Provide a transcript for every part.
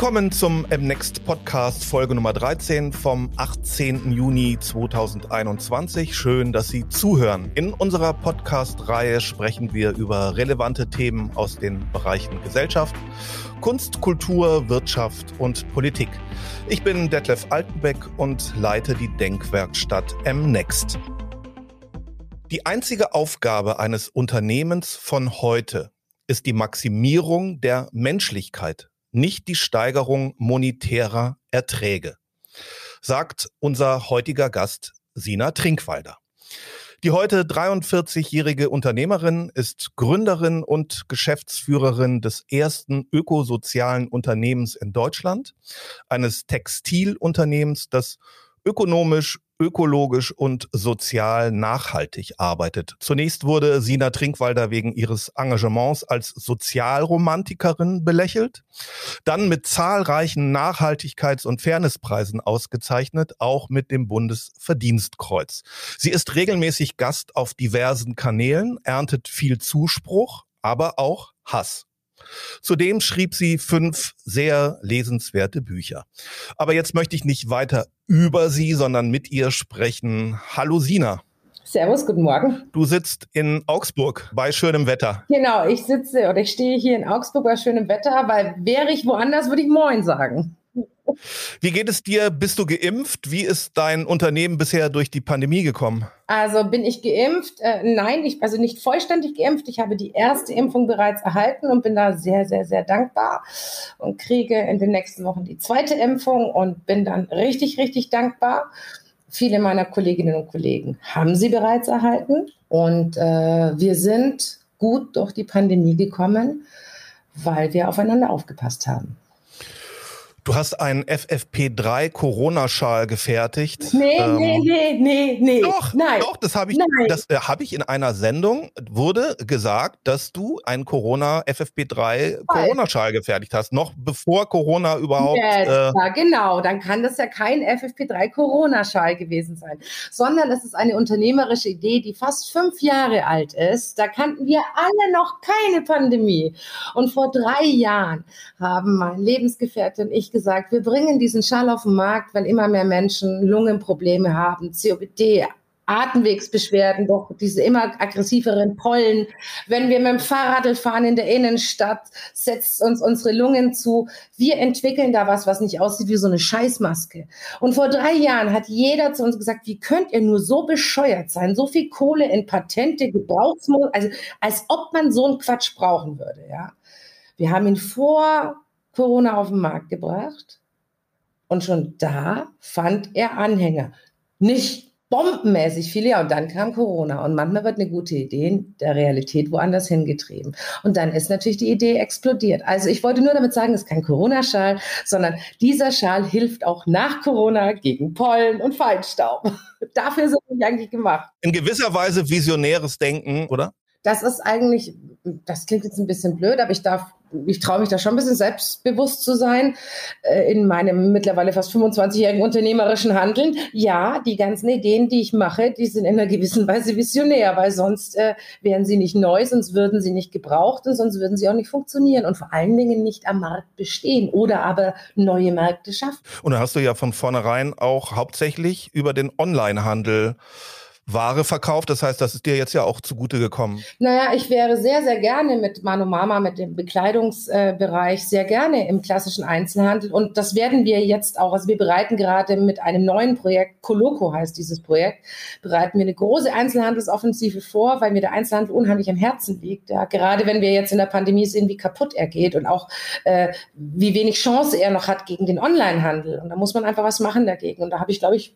Willkommen zum MNext Podcast Folge Nummer 13 vom 18. Juni 2021. Schön, dass Sie zuhören. In unserer Podcast-Reihe sprechen wir über relevante Themen aus den Bereichen Gesellschaft, Kunst, Kultur, Wirtschaft und Politik. Ich bin Detlef Altenbeck und leite die Denkwerkstatt MNext. Die einzige Aufgabe eines Unternehmens von heute ist die Maximierung der Menschlichkeit, nicht die Steigerung monetärer Erträge, sagt unser heutiger Gast Sina Trinkwalder. Die heute 43-jährige Unternehmerin ist Gründerin und Geschäftsführerin des ersten ökosozialen Unternehmens in Deutschland, eines Textilunternehmens, das ökonomisch ökologisch und sozial nachhaltig arbeitet. Zunächst wurde Sina Trinkwalder wegen ihres Engagements als Sozialromantikerin belächelt, dann mit zahlreichen Nachhaltigkeits- und Fairnesspreisen ausgezeichnet, auch mit dem Bundesverdienstkreuz. Sie ist regelmäßig Gast auf diversen Kanälen, erntet viel Zuspruch, aber auch Hass. Zudem schrieb sie fünf sehr lesenswerte Bücher. Aber jetzt möchte ich nicht weiter über sie, sondern mit ihr sprechen. Hallo Sina. Servus, guten Morgen. Du sitzt in Augsburg bei schönem Wetter. Genau, ich sitze oder ich stehe hier in Augsburg bei schönem Wetter, weil wäre ich woanders, würde ich Moin sagen. Wie geht es dir? Bist du geimpft? Wie ist dein Unternehmen bisher durch die Pandemie gekommen? Also bin ich geimpft? Äh, nein, ich, also nicht vollständig geimpft. Ich habe die erste Impfung bereits erhalten und bin da sehr, sehr, sehr dankbar und kriege in den nächsten Wochen die zweite Impfung und bin dann richtig, richtig dankbar. Viele meiner Kolleginnen und Kollegen haben sie bereits erhalten und äh, wir sind gut durch die Pandemie gekommen, weil wir aufeinander aufgepasst haben. Du hast einen FFP3 Corona-Schal gefertigt. Nee, ähm, nee, nee, nee, nee. Doch, nein. Doch, das habe ich, das äh, habe ich in einer Sendung, wurde gesagt, dass du einen Corona FFP3 Corona-Schal gefertigt hast, noch bevor Corona überhaupt. Yes, äh, ja, genau. Dann kann das ja kein FFP3 Corona-Schal gewesen sein, sondern es ist eine unternehmerische Idee, die fast fünf Jahre alt ist. Da kannten wir alle noch keine Pandemie. Und vor drei Jahren haben mein Lebensgefährte und ich gesagt, wir bringen diesen Schal auf den Markt, weil immer mehr Menschen Lungenprobleme haben, COPD, Atemwegsbeschwerden, doch diese immer aggressiveren Pollen. Wenn wir mit dem Fahrrad fahren in der Innenstadt, setzt uns unsere Lungen zu. Wir entwickeln da was, was nicht aussieht wie so eine Scheißmaske. Und vor drei Jahren hat jeder zu uns gesagt, wie könnt ihr nur so bescheuert sein, so viel Kohle in Patente, Gebrauchsmodus, also als ob man so einen Quatsch brauchen würde, ja. Wir haben ihn vor Corona auf den Markt gebracht und schon da fand er Anhänger. Nicht bombenmäßig viele, ja, und dann kam Corona. Und manchmal wird eine gute Idee in der Realität woanders hingetrieben. Und dann ist natürlich die Idee explodiert. Also ich wollte nur damit sagen, es ist kein Corona-Schal, sondern dieser Schal hilft auch nach Corona gegen Pollen und Feinstaub. Dafür sind wir eigentlich gemacht. In gewisser Weise visionäres Denken, oder? Das ist eigentlich, das klingt jetzt ein bisschen blöd, aber ich darf ich traue mich da schon ein bisschen selbstbewusst zu sein äh, in meinem mittlerweile fast 25-jährigen unternehmerischen Handeln. Ja, die ganzen Ideen, die ich mache, die sind in einer gewissen Weise visionär, weil sonst äh, wären sie nicht neu, sonst würden sie nicht gebraucht und sonst würden sie auch nicht funktionieren und vor allen Dingen nicht am Markt bestehen oder aber neue Märkte schaffen. Und da hast du ja von vornherein auch hauptsächlich über den Onlinehandel Ware verkauft. Das heißt, das ist dir jetzt ja auch zugute gekommen. Naja, ich wäre sehr, sehr gerne mit Mano Mama, mit dem Bekleidungsbereich, sehr gerne im klassischen Einzelhandel. Und das werden wir jetzt auch. Also wir bereiten gerade mit einem neuen Projekt, Coloco heißt dieses Projekt, bereiten wir eine große Einzelhandelsoffensive vor, weil mir der Einzelhandel unheimlich am Herzen liegt. Ja, gerade wenn wir jetzt in der Pandemie sehen, wie kaputt er geht und auch äh, wie wenig Chance er noch hat gegen den Onlinehandel. Und da muss man einfach was machen dagegen. Und da habe ich, glaube ich,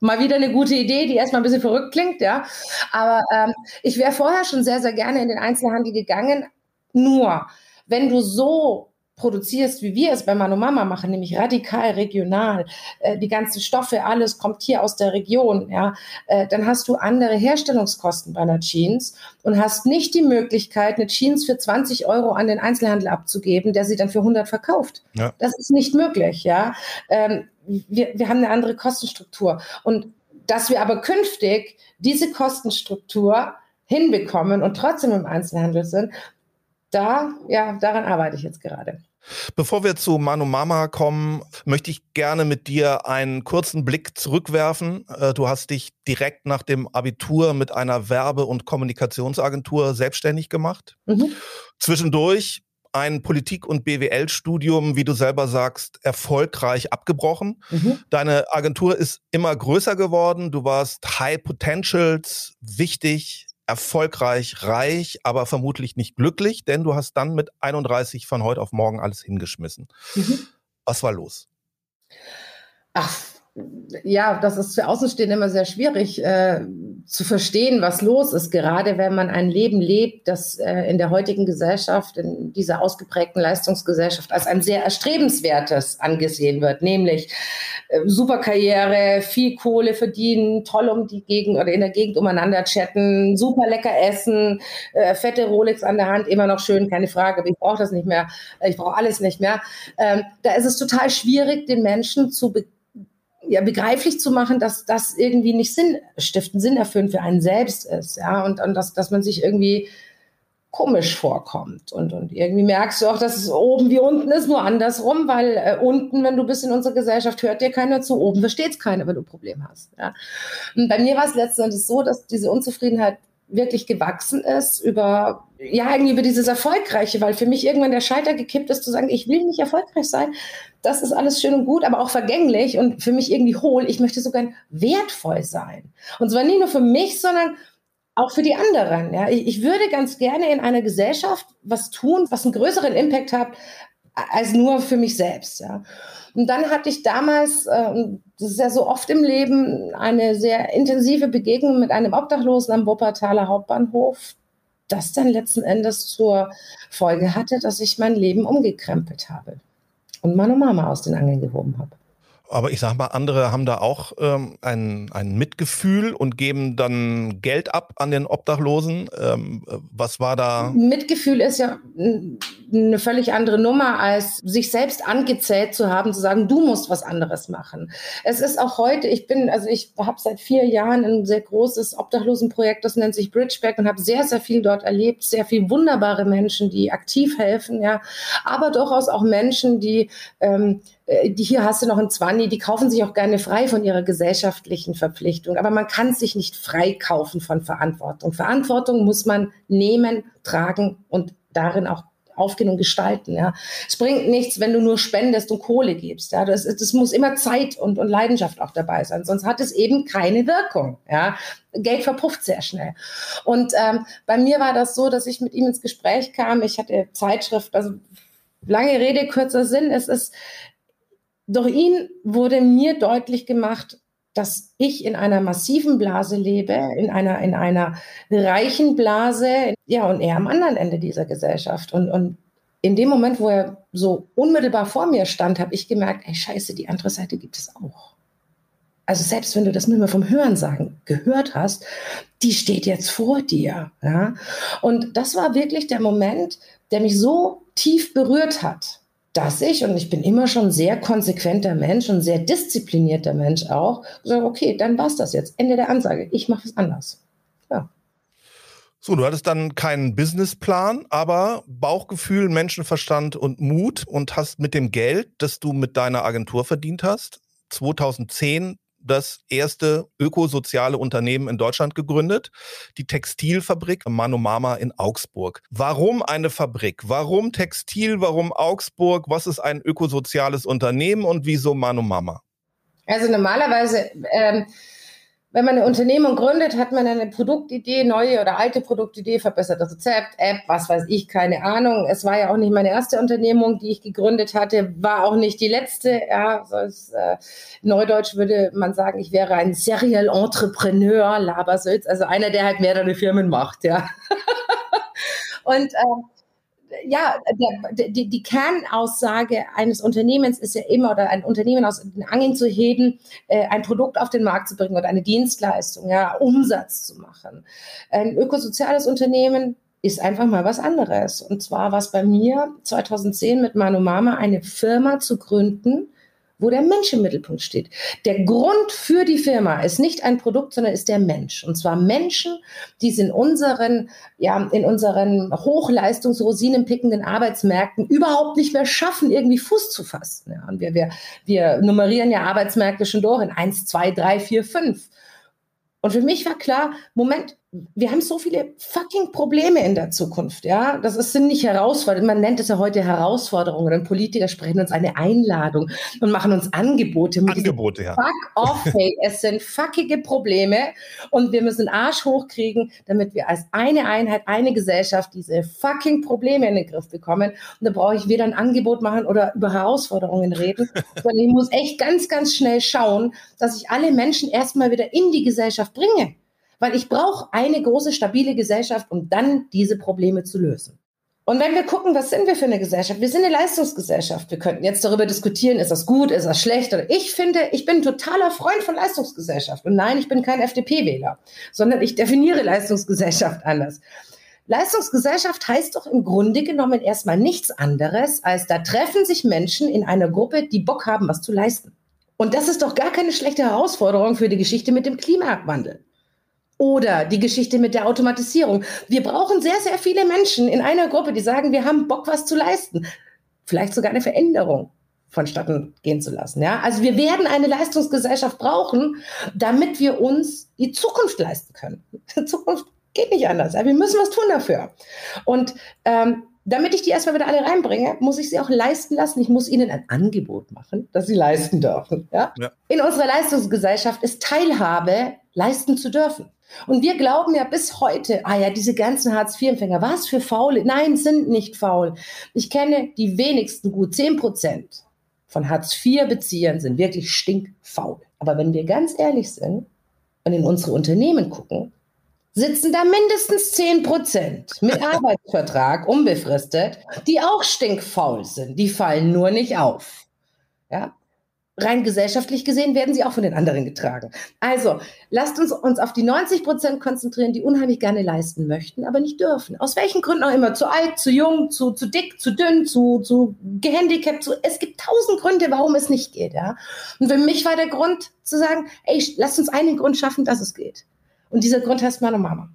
mal wieder eine gute Idee, die erstmal ein bisschen verrückt klingt, ja. Aber ähm, ich wäre vorher schon sehr, sehr gerne in den Einzelhandel gegangen. Nur, wenn du so produzierst, wie wir es bei Mano Mama machen, nämlich radikal regional, äh, die ganzen Stoffe, alles kommt hier aus der Region, ja, äh, dann hast du andere Herstellungskosten bei einer Jeans und hast nicht die Möglichkeit, eine Jeans für 20 Euro an den Einzelhandel abzugeben, der sie dann für 100 verkauft. Ja. Das ist nicht möglich, ja. Ähm, wir, wir haben eine andere Kostenstruktur und dass wir aber künftig diese Kostenstruktur hinbekommen und trotzdem im Einzelhandel sind, da, ja, daran arbeite ich jetzt gerade. Bevor wir zu Manu Mama kommen, möchte ich gerne mit dir einen kurzen Blick zurückwerfen. Äh, du hast dich direkt nach dem Abitur mit einer Werbe- und Kommunikationsagentur selbstständig gemacht. Mhm. Zwischendurch ein Politik- und BWL-Studium, wie du selber sagst, erfolgreich abgebrochen. Mhm. Deine Agentur ist immer größer geworden. Du warst High Potentials, wichtig, erfolgreich, reich, aber vermutlich nicht glücklich, denn du hast dann mit 31 von heute auf morgen alles hingeschmissen. Mhm. Was war los? Ach, ja, das ist für Außenstehende immer sehr schwierig äh, zu verstehen, was los ist, gerade wenn man ein Leben lebt, das äh, in der heutigen Gesellschaft, in dieser ausgeprägten Leistungsgesellschaft als ein sehr erstrebenswertes angesehen wird, nämlich äh, super Karriere, viel Kohle verdienen, toll um die Gegend oder in der Gegend umeinander chatten, super lecker essen, äh, fette Rolex an der Hand, immer noch schön, keine Frage, aber ich brauche das nicht mehr, ich brauche alles nicht mehr. Ähm, da ist es total schwierig, den Menschen zu begeistern ja, begreiflich zu machen, dass das irgendwie nicht Sinn stiften, Sinn erfüllen für einen selbst ist, ja, und, und dass, dass man sich irgendwie komisch vorkommt. Und, und irgendwie merkst du auch, dass es oben wie unten ist, nur andersrum, weil äh, unten, wenn du bist in unserer Gesellschaft, hört dir keiner zu, oben versteht es keiner, wenn du ein Problem hast. Ja. Und bei mir war es letztendlich so, dass diese Unzufriedenheit wirklich gewachsen ist über, ja, irgendwie über dieses Erfolgreiche, weil für mich irgendwann der Scheiter gekippt ist, zu sagen, ich will nicht erfolgreich sein. Das ist alles schön und gut, aber auch vergänglich und für mich irgendwie hohl. Ich möchte sogar wertvoll sein. Und zwar nicht nur für mich, sondern auch für die anderen. Ja. Ich, ich würde ganz gerne in einer Gesellschaft was tun, was einen größeren Impact hat, als nur für mich selbst. Ja. Und dann hatte ich damals, äh, das ist ja so oft im Leben, eine sehr intensive Begegnung mit einem Obdachlosen am Wuppertaler Hauptbahnhof, das dann letzten Endes zur Folge hatte, dass ich mein Leben umgekrempelt habe und meine Mama aus den Angeln gehoben habe. Aber ich sag mal, andere haben da auch ähm, ein, ein Mitgefühl und geben dann Geld ab an den Obdachlosen. Ähm, was war da? Mitgefühl ist ja eine völlig andere Nummer, als sich selbst angezählt zu haben, zu sagen, du musst was anderes machen. Es ist auch heute, ich bin, also ich habe seit vier Jahren ein sehr großes Obdachlosenprojekt, das nennt sich Bridgeback und habe sehr, sehr viel dort erlebt, sehr viel wunderbare Menschen, die aktiv helfen, ja, aber durchaus auch Menschen, die ähm, äh, die hier hast du noch ein Zwanni, die kaufen sich auch gerne frei von ihrer gesellschaftlichen Verpflichtung. Aber man kann sich nicht frei kaufen von Verantwortung. Verantwortung muss man nehmen, tragen und darin auch aufgehen und gestalten. Ja. Es bringt nichts, wenn du nur spendest und Kohle gibst. Ja. Das, das muss immer Zeit und, und Leidenschaft auch dabei sein, sonst hat es eben keine Wirkung. Ja. Geld verpufft sehr schnell. Und ähm, bei mir war das so, dass ich mit ihm ins Gespräch kam. Ich hatte Zeitschrift, also lange Rede, kurzer Sinn. Es ist durch ihn wurde mir deutlich gemacht, dass ich in einer massiven Blase lebe, in einer, in einer reichen Blase, ja, und er am anderen Ende dieser Gesellschaft. Und, und in dem Moment, wo er so unmittelbar vor mir stand, habe ich gemerkt, ey, scheiße, die andere Seite gibt es auch. Also selbst wenn du das nur mal vom Hörensagen gehört hast, die steht jetzt vor dir. Ja? Und das war wirklich der Moment, der mich so tief berührt hat dass ich, und ich bin immer schon sehr konsequenter Mensch und sehr disziplinierter Mensch auch, sage, okay, dann war's das jetzt. Ende der Ansage. Ich mache es anders. Ja. So, du hattest dann keinen Businessplan, aber Bauchgefühl, Menschenverstand und Mut und hast mit dem Geld, das du mit deiner Agentur verdient hast, 2010 das erste ökosoziale Unternehmen in Deutschland gegründet, die Textilfabrik Manomama in Augsburg. Warum eine Fabrik? Warum Textil? Warum Augsburg? Was ist ein ökosoziales Unternehmen und wieso Manomama? Also normalerweise ähm, wenn man eine Unternehmung gründet, hat man eine Produktidee, neue oder alte Produktidee, verbessertes Rezept, App, was weiß ich, keine Ahnung. Es war ja auch nicht meine erste Unternehmung, die ich gegründet hatte, war auch nicht die letzte. Ja, so ist, äh, Neudeutsch würde man sagen, ich wäre ein Serial Entrepreneur, Labersülz, also einer, der halt mehrere Firmen macht, ja. Und äh, ja, der, die, die Kernaussage eines Unternehmens ist ja immer, oder ein Unternehmen aus den Angeln zu heben, äh, ein Produkt auf den Markt zu bringen oder eine Dienstleistung, ja, Umsatz zu machen. Ein ökosoziales Unternehmen ist einfach mal was anderes. Und zwar war es bei mir 2010 mit Manu Mama eine Firma zu gründen, wo der Mensch im Mittelpunkt steht. Der Grund für die Firma ist nicht ein Produkt, sondern ist der Mensch. Und zwar Menschen, die es in unseren, ja, in unseren hochleistungsrosinenpickenden Arbeitsmärkten überhaupt nicht mehr schaffen, irgendwie Fuß zu fassen. Ja, und wir, wir, wir nummerieren ja Arbeitsmärkte schon durch in eins, zwei, drei, vier, fünf. Und für mich war klar, Moment, wir haben so viele fucking Probleme in der Zukunft, ja. Das ist, sind nicht Herausforderungen. Man nennt es ja heute Herausforderungen. Und Politiker sprechen uns eine Einladung und machen uns Angebote. Angebote, ja. Fuck off, hey. es sind fuckige Probleme und wir müssen Arsch hochkriegen, damit wir als eine Einheit, eine Gesellschaft diese fucking Probleme in den Griff bekommen. Und da brauche ich weder ein Angebot machen oder über Herausforderungen reden, sondern ich muss echt ganz, ganz schnell schauen, dass ich alle Menschen erstmal wieder in die Gesellschaft bringe. Weil ich brauche eine große, stabile Gesellschaft, um dann diese Probleme zu lösen. Und wenn wir gucken, was sind wir für eine Gesellschaft? Wir sind eine Leistungsgesellschaft. Wir könnten jetzt darüber diskutieren, ist das gut, ist das schlecht? Oder ich finde, ich bin ein totaler Freund von Leistungsgesellschaft. Und nein, ich bin kein FDP-Wähler, sondern ich definiere Leistungsgesellschaft anders. Leistungsgesellschaft heißt doch im Grunde genommen erstmal nichts anderes, als da treffen sich Menschen in einer Gruppe, die Bock haben, was zu leisten. Und das ist doch gar keine schlechte Herausforderung für die Geschichte mit dem Klimawandel. Oder die Geschichte mit der Automatisierung. Wir brauchen sehr, sehr viele Menschen in einer Gruppe, die sagen, wir haben Bock, was zu leisten. Vielleicht sogar eine Veränderung vonstatten gehen zu lassen. Ja? Also wir werden eine Leistungsgesellschaft brauchen, damit wir uns die Zukunft leisten können. Die Zukunft geht nicht anders. Wir müssen was tun dafür. Und ähm, damit ich die erstmal wieder alle reinbringe, muss ich sie auch leisten lassen. Ich muss ihnen ein Angebot machen, dass sie leisten dürfen. Ja? ja. In unserer Leistungsgesellschaft ist Teilhabe leisten zu dürfen. Und wir glauben ja bis heute, ah ja, diese ganzen Hartz-IV-Empfänger, was für faule? Nein, sind nicht faul. Ich kenne die wenigsten, gut 10 Prozent von Hartz-IV-Beziehern sind wirklich stinkfaul. Aber wenn wir ganz ehrlich sind und in unsere Unternehmen gucken, sitzen da mindestens 10 Prozent mit Arbeitsvertrag, unbefristet, die auch stinkfaul sind. Die fallen nur nicht auf. Ja? rein gesellschaftlich gesehen werden sie auch von den anderen getragen. Also lasst uns uns auf die 90 Prozent konzentrieren, die unheimlich gerne leisten möchten, aber nicht dürfen. Aus welchen Gründen auch immer. Zu alt, zu jung, zu, zu dick, zu dünn, zu, zu gehandicapt. Zu, es gibt tausend Gründe, warum es nicht geht. Ja? Und für mich war der Grund zu sagen, ey, lasst uns einen Grund schaffen, dass es geht. Und dieser Grund heißt meine Mama.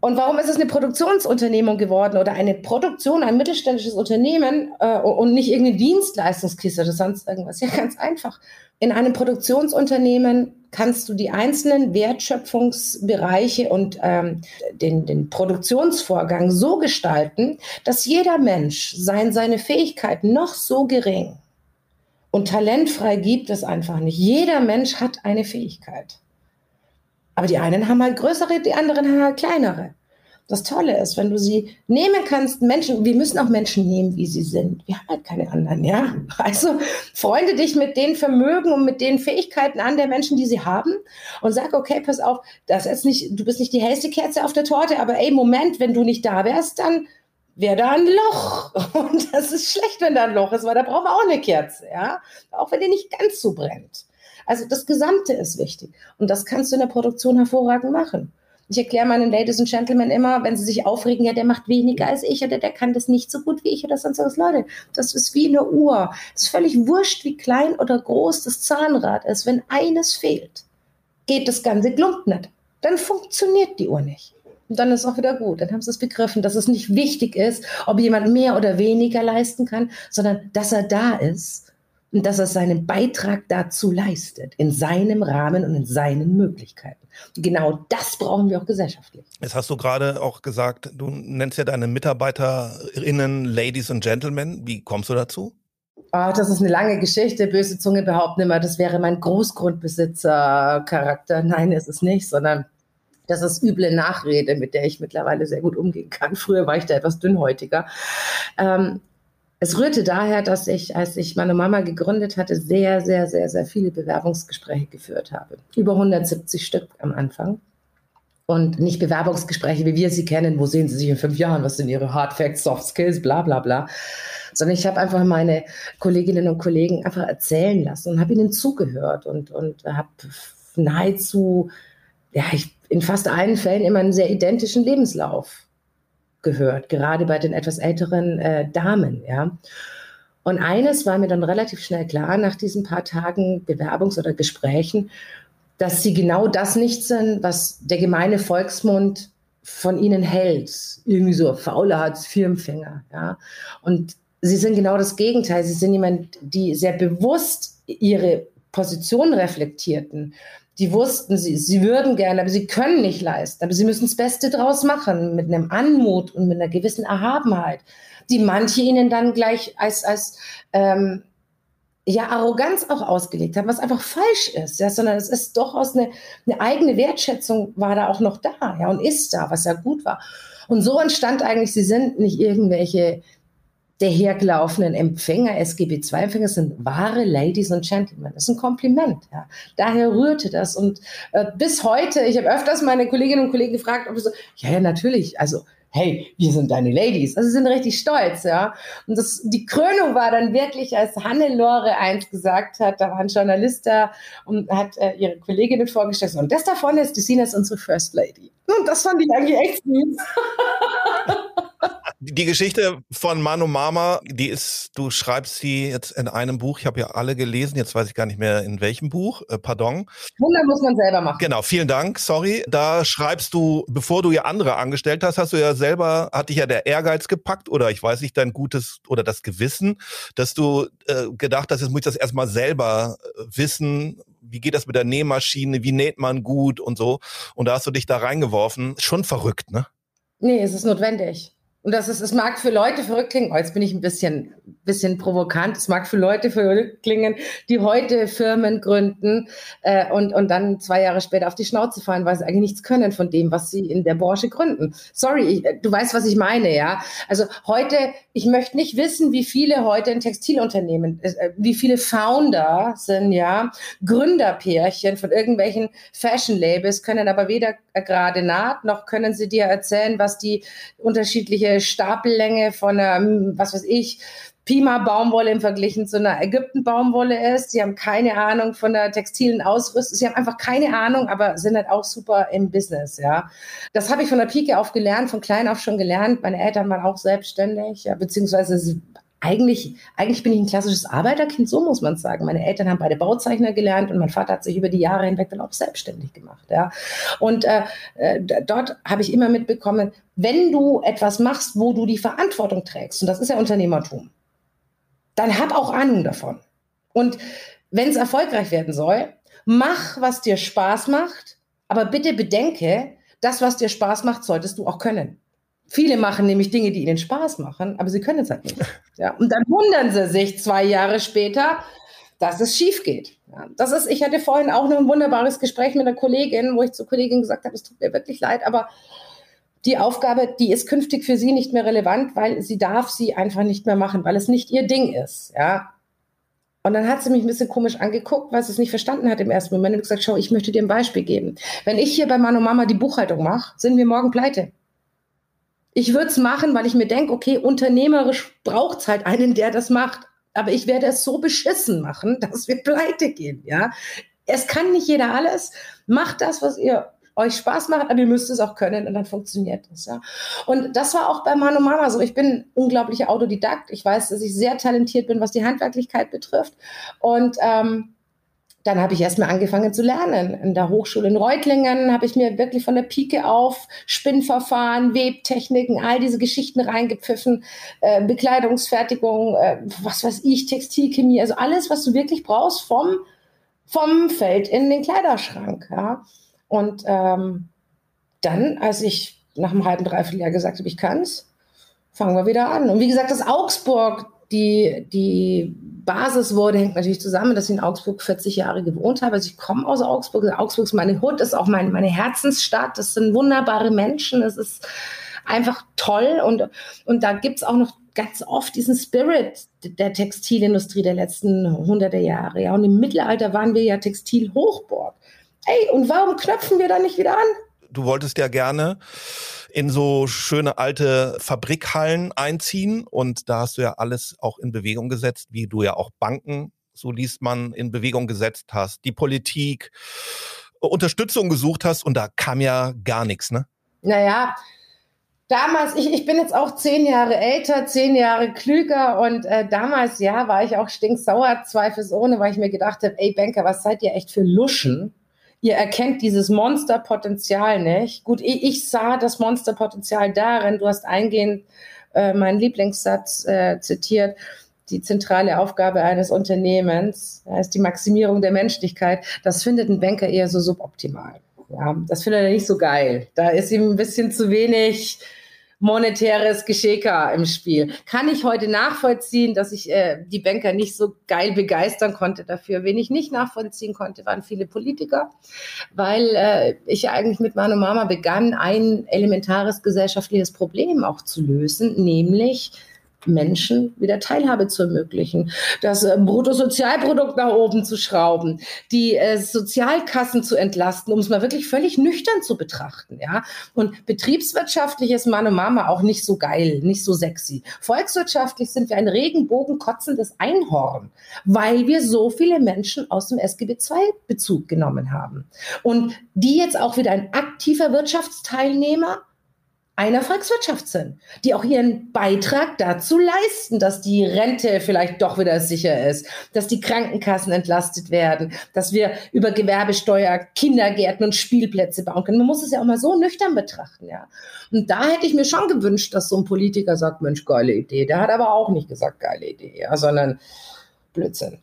Und warum ist es eine Produktionsunternehmung geworden oder eine Produktion, ein mittelständisches Unternehmen äh, und nicht irgendeine Dienstleistungskiste oder sonst irgendwas? Ja, ganz einfach. In einem Produktionsunternehmen kannst du die einzelnen Wertschöpfungsbereiche und ähm, den, den Produktionsvorgang so gestalten, dass jeder Mensch sein, seine Fähigkeiten noch so gering und talentfrei gibt es einfach nicht. Jeder Mensch hat eine Fähigkeit. Aber die einen haben halt größere, die anderen haben halt kleinere. Das Tolle ist, wenn du sie nehmen kannst, Menschen, wir müssen auch Menschen nehmen, wie sie sind. Wir haben halt keine anderen, ja. Also freunde dich mit den Vermögen und mit den Fähigkeiten an der Menschen, die sie haben und sag, okay, pass auf, das ist nicht, du bist nicht die hellste Kerze auf der Torte, aber ey, Moment, wenn du nicht da wärst, dann wäre da ein Loch. Und das ist schlecht, wenn da ein Loch ist, weil da brauchen wir auch eine Kerze, ja. Auch wenn die nicht ganz so brennt. Also das Gesamte ist wichtig. Und das kannst du in der Produktion hervorragend machen. Ich erkläre meinen Ladies and Gentlemen immer, wenn sie sich aufregen, ja, der macht weniger als ich oder der kann das nicht so gut wie ich oder sonst was. Leute, das ist wie eine Uhr. Es ist völlig wurscht, wie klein oder groß das Zahnrad ist. Wenn eines fehlt, geht das ganze Glump nicht. Dann funktioniert die Uhr nicht. Und dann ist auch wieder gut. Dann haben sie es begriffen, dass es nicht wichtig ist, ob jemand mehr oder weniger leisten kann, sondern dass er da ist und dass er seinen Beitrag dazu leistet, in seinem Rahmen und in seinen Möglichkeiten. Und genau das brauchen wir auch gesellschaftlich. Jetzt hast du gerade auch gesagt, du nennst ja deine Mitarbeiterinnen Ladies and Gentlemen. Wie kommst du dazu? Oh, das ist eine lange Geschichte. Böse Zunge behaupten immer, das wäre mein Großgrundbesitzer-Charakter. Nein, ist es nicht, sondern das ist üble Nachrede, mit der ich mittlerweile sehr gut umgehen kann. Früher war ich da etwas dünnhäutiger. Ähm, es rührte daher, dass ich, als ich meine Mama gegründet hatte, sehr, sehr, sehr, sehr viele Bewerbungsgespräche geführt habe. Über 170 Stück am Anfang. Und nicht Bewerbungsgespräche, wie wir sie kennen, wo sehen Sie sich in fünf Jahren, was sind Ihre Hard Facts, Soft Skills, bla bla bla. Sondern ich habe einfach meine Kolleginnen und Kollegen einfach erzählen lassen und habe ihnen zugehört und, und habe nahezu, ja, ich, in fast allen Fällen immer einen sehr identischen Lebenslauf gehört, gerade bei den etwas älteren äh, Damen, ja. Und eines war mir dann relativ schnell klar nach diesen paar Tagen Bewerbungs- oder Gesprächen, dass sie genau das nicht sind, was der gemeine Volksmund von ihnen hält. Irgendwie so faule Hartz-IV-Empfänger. Ja? Und sie sind genau das Gegenteil. Sie sind jemand, die sehr bewusst ihre Position reflektierten. Die wussten, sie, sie würden gerne, aber sie können nicht leisten. Aber sie müssen das Beste draus machen, mit einem Anmut und mit einer gewissen Erhabenheit, die manche ihnen dann gleich als, als ähm, ja, Arroganz auch ausgelegt haben, was einfach falsch ist, ja, sondern es ist durchaus eine, eine eigene Wertschätzung war da auch noch da, ja, und ist da, was ja gut war. Und so entstand eigentlich, sie sind nicht irgendwelche der hergelaufenen Empfänger, SGB-II-Empfänger, sind wahre Ladies und Gentlemen. Das ist ein Kompliment. Ja. Daher rührte das. Und äh, bis heute, ich habe öfters meine Kolleginnen und Kollegen gefragt, ob so, ja, ja, natürlich, also hey, wir sind deine Ladies. Also sie sind richtig stolz, ja. Und das, die Krönung war dann wirklich, als Hannelore eins gesagt hat, da war ein Journalist da und hat äh, ihre Kolleginnen vorgestellt, und das davon ist, die sehen als unsere First Lady. Und das fand ich eigentlich echt süß. Die Geschichte von Manu Mama, die ist, du schreibst sie jetzt in einem Buch. Ich habe ja alle gelesen. Jetzt weiß ich gar nicht mehr in welchem Buch. Äh, pardon. Wunder muss man selber machen. Genau. Vielen Dank. Sorry. Da schreibst du, bevor du ja andere angestellt hast, hast du ja selber, hat dich ja der Ehrgeiz gepackt oder ich weiß nicht, dein gutes oder das Gewissen, dass du äh, gedacht hast, jetzt muss ich das erstmal selber äh, wissen. Wie geht das mit der Nähmaschine? Wie näht man gut und so? Und da hast du dich da reingeworfen. Schon verrückt, ne? Nee, es ist notwendig. Und das ist, es mag für Leute verrückt klingen, oh, jetzt bin ich ein bisschen, bisschen provokant, es mag für Leute verrückt klingen, die heute Firmen gründen äh, und, und dann zwei Jahre später auf die Schnauze fallen, weil sie eigentlich nichts können von dem, was sie in der Branche gründen. Sorry, ich, du weißt, was ich meine, ja. Also heute, ich möchte nicht wissen, wie viele heute in Textilunternehmen, äh, wie viele Founder sind, ja, Gründerpärchen von irgendwelchen Fashion-Labels, können aber weder gerade naht, noch können sie dir erzählen, was die unterschiedliche Stapellänge von einer, was weiß ich, Pima Baumwolle im Verglichen zu einer Ägypten Baumwolle ist. Sie haben keine Ahnung von der textilen Ausrüstung. Sie haben einfach keine Ahnung, aber sind halt auch super im Business, ja. Das habe ich von der Pike auf gelernt, von klein auf schon gelernt. Meine Eltern waren auch selbstständig, ja, beziehungsweise eigentlich, eigentlich bin ich ein klassisches Arbeiterkind, so muss man sagen. Meine Eltern haben beide Bauzeichner gelernt und mein Vater hat sich über die Jahre hinweg dann auch selbstständig gemacht. Ja. Und äh, äh dort habe ich immer mitbekommen, wenn du etwas machst, wo du die Verantwortung trägst, und das ist ja Unternehmertum, dann hab auch Ahnung davon. Und wenn es erfolgreich werden soll, mach, was dir Spaß macht, aber bitte bedenke, das, was dir Spaß macht, solltest du auch können. Viele machen nämlich Dinge, die ihnen Spaß machen, aber sie können es halt nicht. Ja, und dann wundern sie sich zwei Jahre später, dass es schief geht. Ja, das ist, ich hatte vorhin auch noch ein wunderbares Gespräch mit einer Kollegin, wo ich zur Kollegin gesagt habe, es tut mir wirklich leid, aber die Aufgabe, die ist künftig für sie nicht mehr relevant, weil sie darf sie einfach nicht mehr machen, weil es nicht ihr Ding ist. Ja, und dann hat sie mich ein bisschen komisch angeguckt, weil sie es nicht verstanden hat im ersten Moment und gesagt, schau, ich möchte dir ein Beispiel geben. Wenn ich hier bei Mano Mama die Buchhaltung mache, sind wir morgen pleite. Ich würde es machen, weil ich mir denke, okay, unternehmerisch braucht es halt einen, der das macht. Aber ich werde es so beschissen machen, dass wir pleite gehen. Ja, es kann nicht jeder alles. Macht das, was ihr euch Spaß macht, aber ihr müsst es auch können und dann funktioniert das. Ja. Und das war auch bei Mano Mama so. Ich bin unglaublicher Autodidakt. Ich weiß, dass ich sehr talentiert bin, was die Handwerklichkeit betrifft. Und ähm, dann habe ich erstmal angefangen zu lernen. In der Hochschule in Reutlingen habe ich mir wirklich von der Pike auf Spinnverfahren, Webtechniken, all diese Geschichten reingepfiffen, äh, Bekleidungsfertigung, äh, was weiß ich, Textilchemie, also alles, was du wirklich brauchst vom, vom Feld in den Kleiderschrank. Ja. Und ähm, dann, als ich nach einem halben, dreiviertel Jahr gesagt habe, ich kann es, fangen wir wieder an. Und wie gesagt, das Augsburg, die, die Basis wurde, hängt natürlich zusammen, dass ich in Augsburg 40 Jahre gewohnt habe. Also ich komme aus Augsburg. Augsburg ist meine Hut, ist auch mein, meine Herzensstadt. Das sind wunderbare Menschen. Es ist einfach toll. Und, und da gibt es auch noch ganz oft diesen Spirit der Textilindustrie der letzten hunderte Jahre. Ja, und im Mittelalter waren wir ja Textilhochburg. Ey, und warum knöpfen wir da nicht wieder an? Du wolltest ja gerne in so schöne alte Fabrikhallen einziehen und da hast du ja alles auch in Bewegung gesetzt, wie du ja auch Banken, so liest man, in Bewegung gesetzt hast, die Politik, Unterstützung gesucht hast und da kam ja gar nichts, ne? Naja, damals, ich, ich bin jetzt auch zehn Jahre älter, zehn Jahre klüger und äh, damals, ja, war ich auch stinksauer, zweifelsohne, weil ich mir gedacht habe, ey Banker, was seid ihr echt für Luschen? Ihr erkennt dieses Monsterpotenzial nicht. Gut, ich, ich sah das Monsterpotenzial darin, du hast eingehend äh, meinen Lieblingssatz äh, zitiert, die zentrale Aufgabe eines Unternehmens ist die Maximierung der Menschlichkeit. Das findet ein Banker eher so suboptimal. Ja, das findet er nicht so geil. Da ist ihm ein bisschen zu wenig monetäres Geschicker im Spiel. Kann ich heute nachvollziehen, dass ich äh, die Banker nicht so geil begeistern konnte dafür. Wen ich nicht nachvollziehen konnte, waren viele Politiker, weil äh, ich eigentlich mit Manu Mama begann, ein elementares gesellschaftliches Problem auch zu lösen, nämlich Menschen wieder Teilhabe zu ermöglichen, das äh, Bruttosozialprodukt nach oben zu schrauben, die äh, Sozialkassen zu entlasten, um es mal wirklich völlig nüchtern zu betrachten, ja. Und betriebswirtschaftlich ist Mano Mama auch nicht so geil, nicht so sexy. Volkswirtschaftlich sind wir ein regenbogenkotzendes Einhorn, weil wir so viele Menschen aus dem SGB II Bezug genommen haben. Und die jetzt auch wieder ein aktiver Wirtschaftsteilnehmer einer Volkswirtschaft sind, die auch ihren Beitrag dazu leisten, dass die Rente vielleicht doch wieder sicher ist, dass die Krankenkassen entlastet werden, dass wir über Gewerbesteuer Kindergärten und Spielplätze bauen können. Man muss es ja auch mal so nüchtern betrachten, ja. Und da hätte ich mir schon gewünscht, dass so ein Politiker sagt, Mensch, geile Idee. Der hat aber auch nicht gesagt, geile Idee, ja, sondern Blödsinn.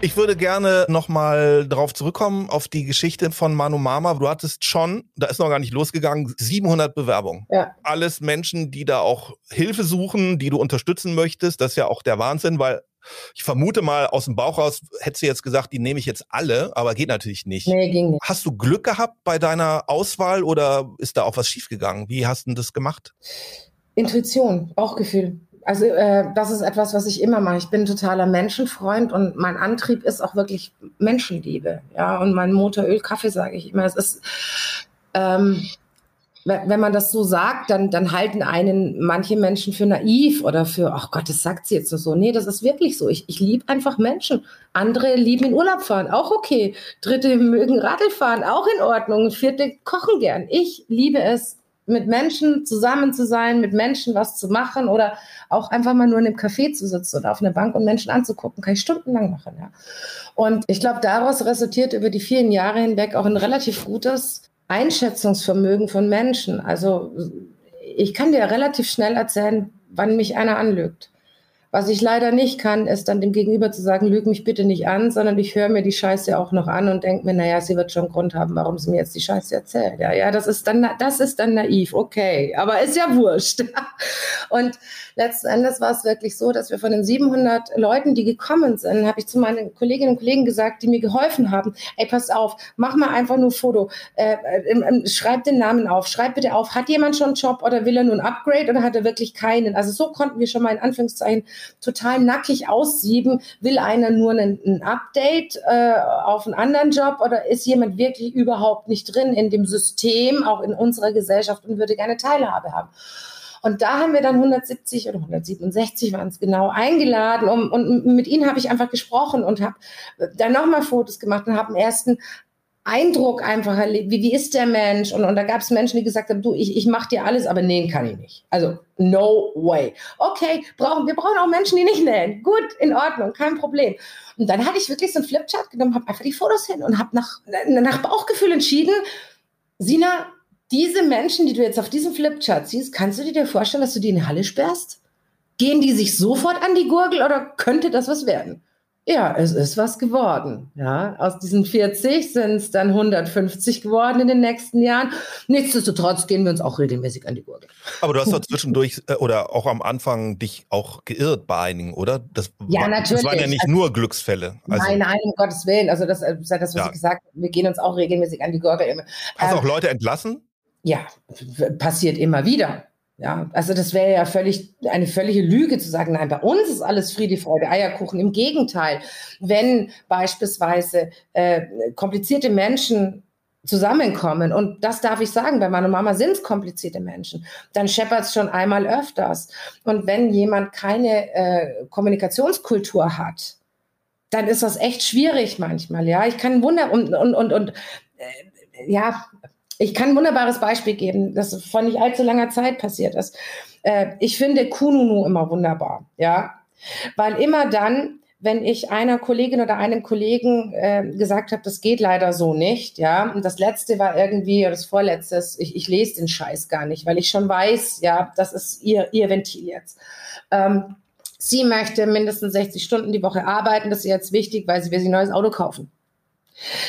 Ich würde gerne nochmal darauf zurückkommen, auf die Geschichte von Manu Mama. Du hattest schon, da ist noch gar nicht losgegangen, 700 Bewerbungen. Ja. Alles Menschen, die da auch Hilfe suchen, die du unterstützen möchtest. Das ist ja auch der Wahnsinn, weil ich vermute mal, aus dem Bauch raus hättest du jetzt gesagt, die nehme ich jetzt alle, aber geht natürlich nicht. Nee, ging nicht. Hast du Glück gehabt bei deiner Auswahl oder ist da auch was schiefgegangen? Wie hast du das gemacht? Intuition, Bauchgefühl. Also äh, das ist etwas, was ich immer mache. Ich bin totaler Menschenfreund und mein Antrieb ist auch wirklich Menschenliebe. Ja, und mein Motoröl Kaffee sage ich immer. Es ist ähm, wenn man das so sagt, dann, dann halten einen manche Menschen für naiv oder für, ach Gott, das sagt sie jetzt so. Nee, das ist wirklich so. Ich, ich liebe einfach Menschen. Andere lieben in Urlaub fahren, auch okay. Dritte mögen Radl fahren, auch in Ordnung. Vierte kochen gern. Ich liebe es, mit Menschen zusammen zu sein, mit Menschen was zu machen oder auch einfach mal nur in einem Café zu sitzen oder auf einer Bank und Menschen anzugucken, kann ich stundenlang machen. Ja. Und ich glaube, daraus resultiert über die vielen Jahre hinweg auch ein relativ gutes Einschätzungsvermögen von Menschen. Also ich kann dir relativ schnell erzählen, wann mich einer anlügt. Was ich leider nicht kann, ist dann dem Gegenüber zu sagen, lüg mich bitte nicht an, sondern ich höre mir die Scheiße auch noch an und denke mir, naja, sie wird schon Grund haben, warum sie mir jetzt die Scheiße erzählt. Ja, ja, das ist dann, das ist dann naiv, okay, aber ist ja wurscht. Und letzten Endes war es wirklich so, dass wir von den 700 Leuten, die gekommen sind, habe ich zu meinen Kolleginnen und Kollegen gesagt, die mir geholfen haben, ey, pass auf, mach mal einfach nur ein Foto, äh, äh, schreib den Namen auf, schreib bitte auf, hat jemand schon einen Job oder will er nur ein Upgrade oder hat er wirklich keinen? Also so konnten wir schon mal in Anführungszeichen total nackig aussieben. Will einer nur ein, ein Update äh, auf einen anderen Job oder ist jemand wirklich überhaupt nicht drin in dem System, auch in unserer Gesellschaft und würde gerne Teilhabe haben? Und da haben wir dann 170 oder 167 waren es genau eingeladen um, und mit ihnen habe ich einfach gesprochen und habe dann nochmal Fotos gemacht und habe einen ersten Eindruck einfach erlebt, wie, wie ist der Mensch? Und, und da gab es Menschen, die gesagt haben, du, ich, ich mache dir alles, aber nähen kann ich nicht. Also no way. Okay, brauchen, wir brauchen auch Menschen, die nicht nähen. Gut, in Ordnung, kein Problem. Und dann hatte ich wirklich so einen Flipchart genommen, habe einfach die Fotos hin und habe nach, nach Bauchgefühl entschieden, Sina, diese Menschen, die du jetzt auf diesem Flipchart siehst, kannst du dir vorstellen, dass du die in die Halle sperrst? Gehen die sich sofort an die Gurgel oder könnte das was werden? Ja, es ist was geworden. Ja, aus diesen 40 sind es dann 150 geworden in den nächsten Jahren. Nichtsdestotrotz gehen wir uns auch regelmäßig an die Gurgel. Aber du hast doch zwischendurch äh, oder auch am Anfang dich auch geirrt bei einigen, oder? Das ja, war, natürlich. Das waren ja nicht also, nur Glücksfälle. Also, nein, nein, um Gottes Willen. Also das, das, das was ja. ich gesagt habe, wir gehen uns auch regelmäßig an die Gurgel. Hast du ähm, auch Leute entlassen? Ja, passiert immer wieder. Ja, also das wäre ja völlig eine völlige Lüge zu sagen, nein, bei uns ist alles Friede, Freude, Eierkuchen. Im Gegenteil, wenn beispielsweise äh, komplizierte Menschen zusammenkommen. Und das darf ich sagen, bei meiner Mama sind es komplizierte Menschen. Dann scheppert es schon einmal öfters. Und wenn jemand keine äh, Kommunikationskultur hat, dann ist das echt schwierig manchmal. Ja, ich kann Wunder und, und, und, und äh, ja, ich kann ein wunderbares Beispiel geben, das vor nicht allzu langer Zeit passiert ist. Äh, ich finde Kununu immer wunderbar, ja, weil immer dann, wenn ich einer Kollegin oder einem Kollegen äh, gesagt habe, das geht leider so nicht, ja, und das letzte war irgendwie, das vorletzte, ich, ich lese den Scheiß gar nicht, weil ich schon weiß, ja, das ist ihr, ihr Ventil jetzt. Ähm, sie möchte mindestens 60 Stunden die Woche arbeiten, das ist jetzt wichtig, weil sie will sich ein neues Auto kaufen.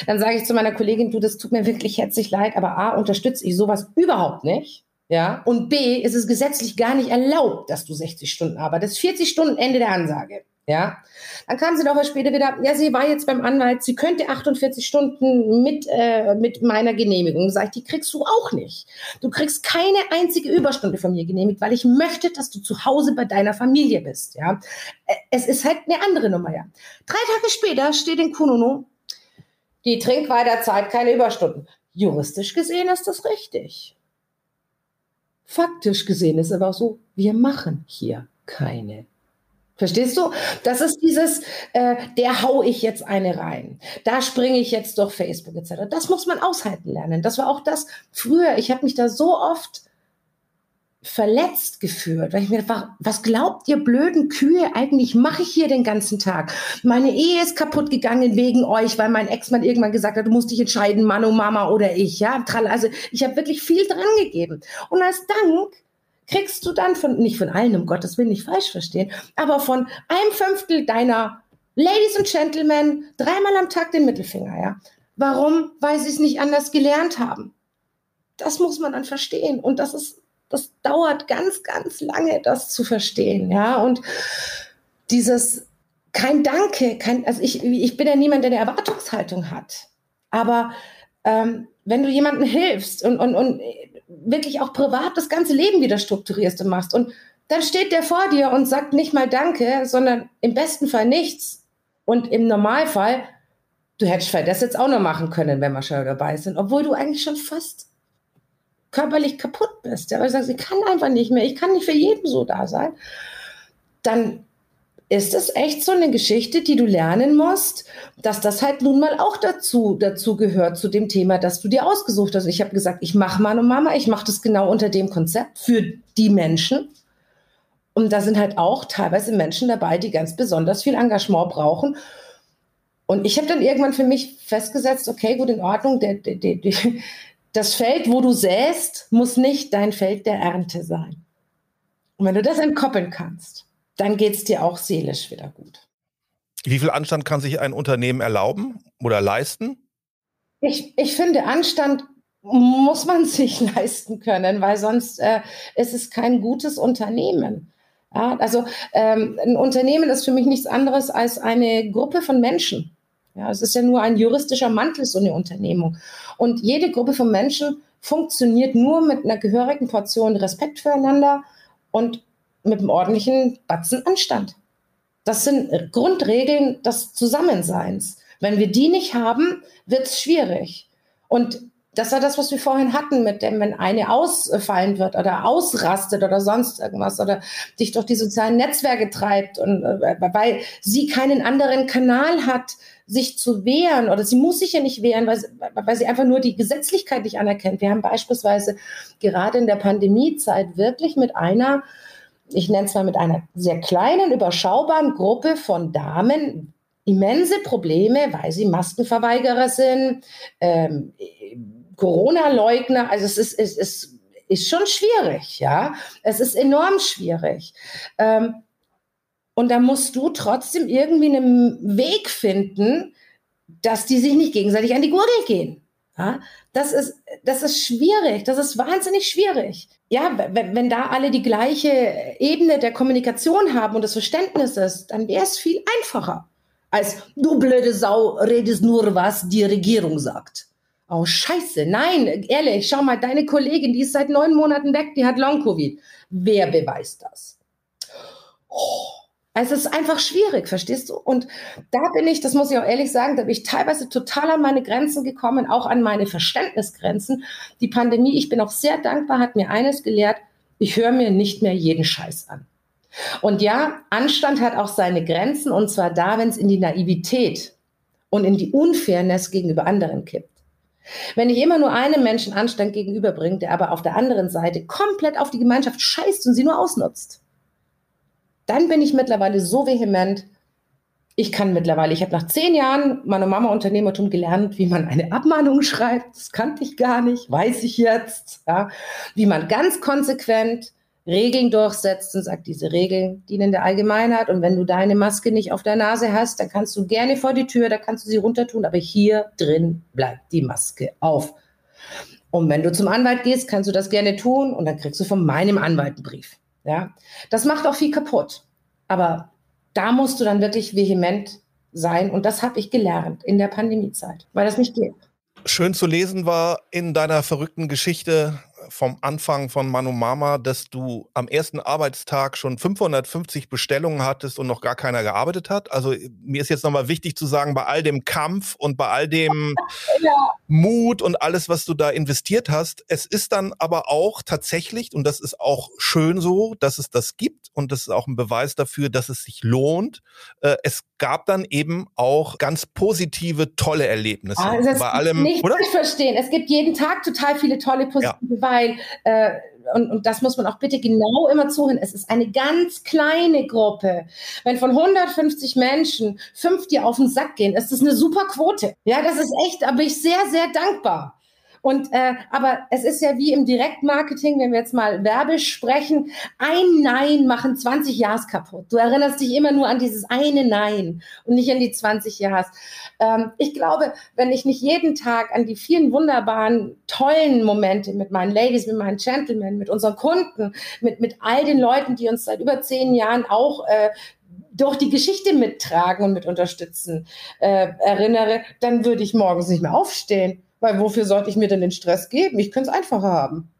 Dann sage ich zu meiner Kollegin, du, das tut mir wirklich herzlich leid, aber A, unterstütze ich sowas überhaupt nicht. Ja, und B, ist es gesetzlich gar nicht erlaubt, dass du 60 Stunden arbeitest. 40 Stunden Ende der Ansage. Ja, dann kam sie doch später wieder, ja, sie war jetzt beim Anwalt, sie könnte 48 Stunden mit, äh, mit meiner Genehmigung. Sag ich, die kriegst du auch nicht. Du kriegst keine einzige Überstunde von mir genehmigt, weil ich möchte, dass du zu Hause bei deiner Familie bist. Ja, äh, es ist halt eine andere Nummer, ja. Drei Tage später steht in Kununu, die Trinkweiterzeit keine Überstunden. Juristisch gesehen ist das richtig. Faktisch gesehen ist aber so, wir machen hier keine Verstehst du? Das ist dieses, äh, der hau ich jetzt eine rein. Da springe ich jetzt durch Facebook etc. Das muss man aushalten lernen. Das war auch das früher. Ich habe mich da so oft verletzt gefühlt, weil ich mir dachte, was glaubt ihr blöden Kühe eigentlich mache ich hier den ganzen Tag? Meine Ehe ist kaputt gegangen wegen euch, weil mein Ex-Mann irgendwann gesagt hat, du musst dich entscheiden, Mann, oh Mama oder ich, ja? Also ich habe wirklich viel dran gegeben. Und als Dank kriegst du dann von, nicht von allen, um Gottes Willen nicht falsch verstehen, aber von einem Fünftel deiner Ladies and Gentlemen dreimal am Tag den Mittelfinger, ja. Warum? Weil sie es nicht anders gelernt haben. Das muss man dann verstehen. Und das ist, das dauert ganz, ganz lange, das zu verstehen, ja. Und dieses, kein Danke, kein, also ich, ich bin ja niemand, der eine Erwartungshaltung hat. Aber ähm, wenn du jemandem hilfst und, und, und wirklich auch privat das ganze Leben wieder strukturierst und machst. Und dann steht der vor dir und sagt nicht mal Danke, sondern im besten Fall nichts. Und im Normalfall, du hättest vielleicht das jetzt auch noch machen können, wenn wir schon dabei sind, obwohl du eigentlich schon fast körperlich kaputt bist. Ja, weil du sagst, ich kann einfach nicht mehr, ich kann nicht für jeden so da sein. Dann ist es echt so eine Geschichte, die du lernen musst, dass das halt nun mal auch dazu, dazu gehört, zu dem Thema, das du dir ausgesucht hast. Ich habe gesagt, ich mache Mann und Mama, ich mache das genau unter dem Konzept für die Menschen. Und da sind halt auch teilweise Menschen dabei, die ganz besonders viel Engagement brauchen. Und ich habe dann irgendwann für mich festgesetzt, okay, gut, in Ordnung, der, der, der, das Feld, wo du säst, muss nicht dein Feld der Ernte sein. Und wenn du das entkoppeln kannst, dann geht es dir auch seelisch wieder gut. Wie viel Anstand kann sich ein Unternehmen erlauben oder leisten? Ich, ich finde, Anstand muss man sich leisten können, weil sonst äh, ist es kein gutes Unternehmen. Ja, also ähm, ein Unternehmen ist für mich nichts anderes als eine Gruppe von Menschen. Ja, es ist ja nur ein juristischer Mantel, so eine Unternehmung. Und jede Gruppe von Menschen funktioniert nur mit einer gehörigen Portion Respekt füreinander und mit einem ordentlichen Batzen Anstand. Das sind Grundregeln des Zusammenseins. Wenn wir die nicht haben, wird es schwierig. Und das war das, was wir vorhin hatten, mit dem, wenn eine ausfallen wird oder ausrastet oder sonst irgendwas oder dich durch die sozialen Netzwerke treibt und äh, weil sie keinen anderen Kanal hat, sich zu wehren oder sie muss sich ja nicht wehren, weil, weil sie einfach nur die Gesetzlichkeit nicht anerkennt. Wir haben beispielsweise gerade in der Pandemiezeit wirklich mit einer ich nenne es mal mit einer sehr kleinen, überschaubaren Gruppe von Damen immense Probleme, weil sie Maskenverweigerer sind, ähm, Corona-Leugner. Also es ist, es ist, ist schon schwierig, ja. Es ist enorm schwierig. Ähm, und da musst du trotzdem irgendwie einen Weg finden, dass die sich nicht gegenseitig an die Gurgel gehen. Ja, das ist, das ist schwierig, das ist wahnsinnig schwierig. Ja, wenn, wenn da alle die gleiche Ebene der Kommunikation haben und des Verständnisses, dann wäre es viel einfacher, als du blöde Sau redest nur, was die Regierung sagt. Oh, scheiße, nein, ehrlich, schau mal, deine Kollegin, die ist seit neun Monaten weg, die hat Long-Covid. Wer beweist das? Oh, es ist einfach schwierig, verstehst du? Und da bin ich, das muss ich auch ehrlich sagen, da bin ich teilweise total an meine Grenzen gekommen, auch an meine Verständnisgrenzen. Die Pandemie, ich bin auch sehr dankbar, hat mir eines gelehrt, ich höre mir nicht mehr jeden Scheiß an. Und ja, Anstand hat auch seine Grenzen und zwar da, wenn es in die Naivität und in die Unfairness gegenüber anderen kippt. Wenn ich immer nur einem Menschen Anstand gegenüberbringe, der aber auf der anderen Seite komplett auf die Gemeinschaft scheißt und sie nur ausnutzt, dann bin ich mittlerweile so vehement. Ich kann mittlerweile, ich habe nach zehn Jahren meiner Mama Unternehmertum gelernt, wie man eine Abmahnung schreibt. Das kannte ich gar nicht, weiß ich jetzt. Ja. Wie man ganz konsequent Regeln durchsetzt und sagt, diese Regeln dienen der Allgemeinheit. Und wenn du deine Maske nicht auf der Nase hast, dann kannst du gerne vor die Tür, da kannst du sie runter tun, aber hier drin bleibt die Maske auf. Und wenn du zum Anwalt gehst, kannst du das gerne tun und dann kriegst du von meinem Anwalt einen Brief. Ja, das macht auch viel kaputt. Aber da musst du dann wirklich vehement sein. Und das habe ich gelernt in der Pandemiezeit, weil das nicht geht. Schön zu lesen war in deiner verrückten Geschichte, vom Anfang von Manu Mama, dass du am ersten Arbeitstag schon 550 Bestellungen hattest und noch gar keiner gearbeitet hat. Also mir ist jetzt nochmal wichtig zu sagen, bei all dem Kampf und bei all dem ja. Mut und alles, was du da investiert hast, es ist dann aber auch tatsächlich, und das ist auch schön so, dass es das gibt und das ist auch ein Beweis dafür, dass es sich lohnt. Äh, es gab dann eben auch ganz positive, tolle Erlebnisse. Also bei allem, nicht oder? verstehen. Es gibt jeden Tag total viele tolle positive ja weil, äh, und, und das muss man auch bitte genau immer zuhören, es ist eine ganz kleine Gruppe. Wenn von 150 Menschen fünf dir auf den Sack gehen, ist das eine super Quote. Ja, das ist echt, bin ich sehr, sehr dankbar. Und äh, aber es ist ja wie im Direktmarketing, wenn wir jetzt mal werbisch sprechen, ein Nein machen 20 Jahres kaputt. Du erinnerst dich immer nur an dieses eine Nein und nicht an die 20 Jahres. Ähm, ich glaube, wenn ich nicht jeden Tag an die vielen wunderbaren, tollen Momente mit meinen Ladies, mit meinen Gentlemen, mit unseren Kunden, mit, mit all den Leuten, die uns seit über zehn Jahren auch äh, durch die Geschichte mittragen und mit unterstützen, äh, erinnere, dann würde ich morgens nicht mehr aufstehen. Weil wofür sollte ich mir denn den Stress geben? Ich könnte es einfacher haben.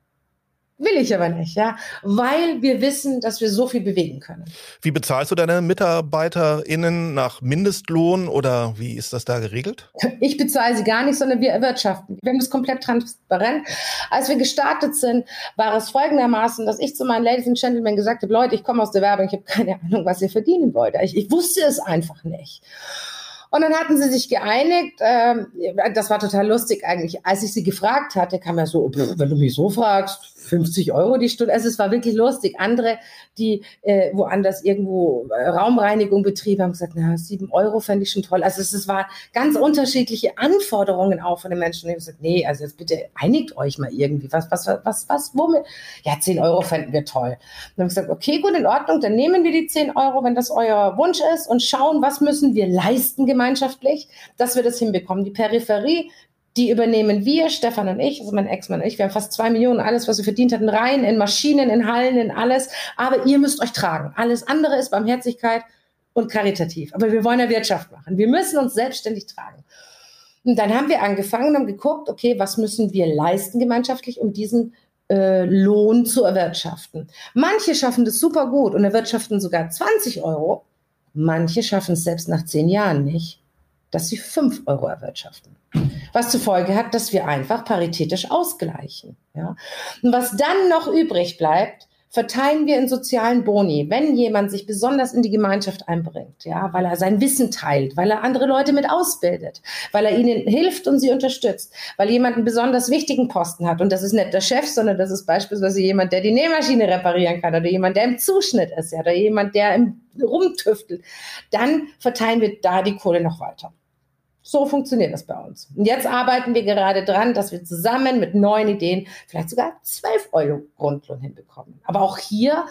Will ich aber nicht, ja, weil wir wissen, dass wir so viel bewegen können. Wie bezahlst du deine MitarbeiterInnen nach Mindestlohn oder wie ist das da geregelt? Ich bezahle sie gar nicht, sondern wir erwirtschaften. Wir haben das komplett transparent. Als wir gestartet sind, war es folgendermaßen, dass ich zu meinen Ladies and Gentlemen gesagt habe, Leute, ich komme aus der Werbung, ich habe keine Ahnung, was ihr verdienen wollt. Ich, ich wusste es einfach nicht. Und dann hatten sie sich geeinigt. Ähm, das war total lustig eigentlich. Als ich sie gefragt hatte, kam er so, wenn du mich so fragst, 50 Euro die Stunde. Also es war wirklich lustig. Andere, die äh, woanders irgendwo äh, Raumreinigung betrieben haben, gesagt, na, 7 Euro fände ich schon toll. Also es, es war ganz unterschiedliche Anforderungen auch von den Menschen. Und ich habe gesagt, nee, also jetzt bitte einigt euch mal irgendwie. Was, was, was, was, womit? Ja, 10 Euro fänden wir toll. Und dann habe ich gesagt, okay, gut, in Ordnung, dann nehmen wir die 10 Euro, wenn das euer Wunsch ist und schauen, was müssen wir leisten gemeinschaftlich, dass wir das hinbekommen. Die Peripherie, die übernehmen wir, Stefan und ich, also mein Ex-Mann und ich, wir haben fast zwei Millionen, alles, was wir verdient hatten, rein in Maschinen, in Hallen, in alles. Aber ihr müsst euch tragen. Alles andere ist Barmherzigkeit und karitativ. Aber wir wollen ja Wirtschaft machen. Wir müssen uns selbstständig tragen. Und dann haben wir angefangen und geguckt, okay, was müssen wir leisten gemeinschaftlich, um diesen äh, Lohn zu erwirtschaften. Manche schaffen das super gut und erwirtschaften sogar 20 Euro. Manche schaffen es selbst nach zehn Jahren nicht, dass sie 5 Euro erwirtschaften. Was zur Folge hat, dass wir einfach paritätisch ausgleichen. Ja? Und was dann noch übrig bleibt, verteilen wir in sozialen Boni, wenn jemand sich besonders in die Gemeinschaft einbringt, ja, weil er sein Wissen teilt, weil er andere Leute mit ausbildet, weil er ihnen hilft und sie unterstützt, weil jemand einen besonders wichtigen Posten hat und das ist nicht der Chef, sondern das ist beispielsweise jemand, der die Nähmaschine reparieren kann oder jemand, der im Zuschnitt ist, ja, oder jemand, der im rumtüftelt, dann verteilen wir da die Kohle noch weiter. So funktioniert das bei uns. Und jetzt arbeiten wir gerade dran, dass wir zusammen mit neuen Ideen vielleicht sogar 12 Euro Grundlohn hinbekommen. Aber auch hier,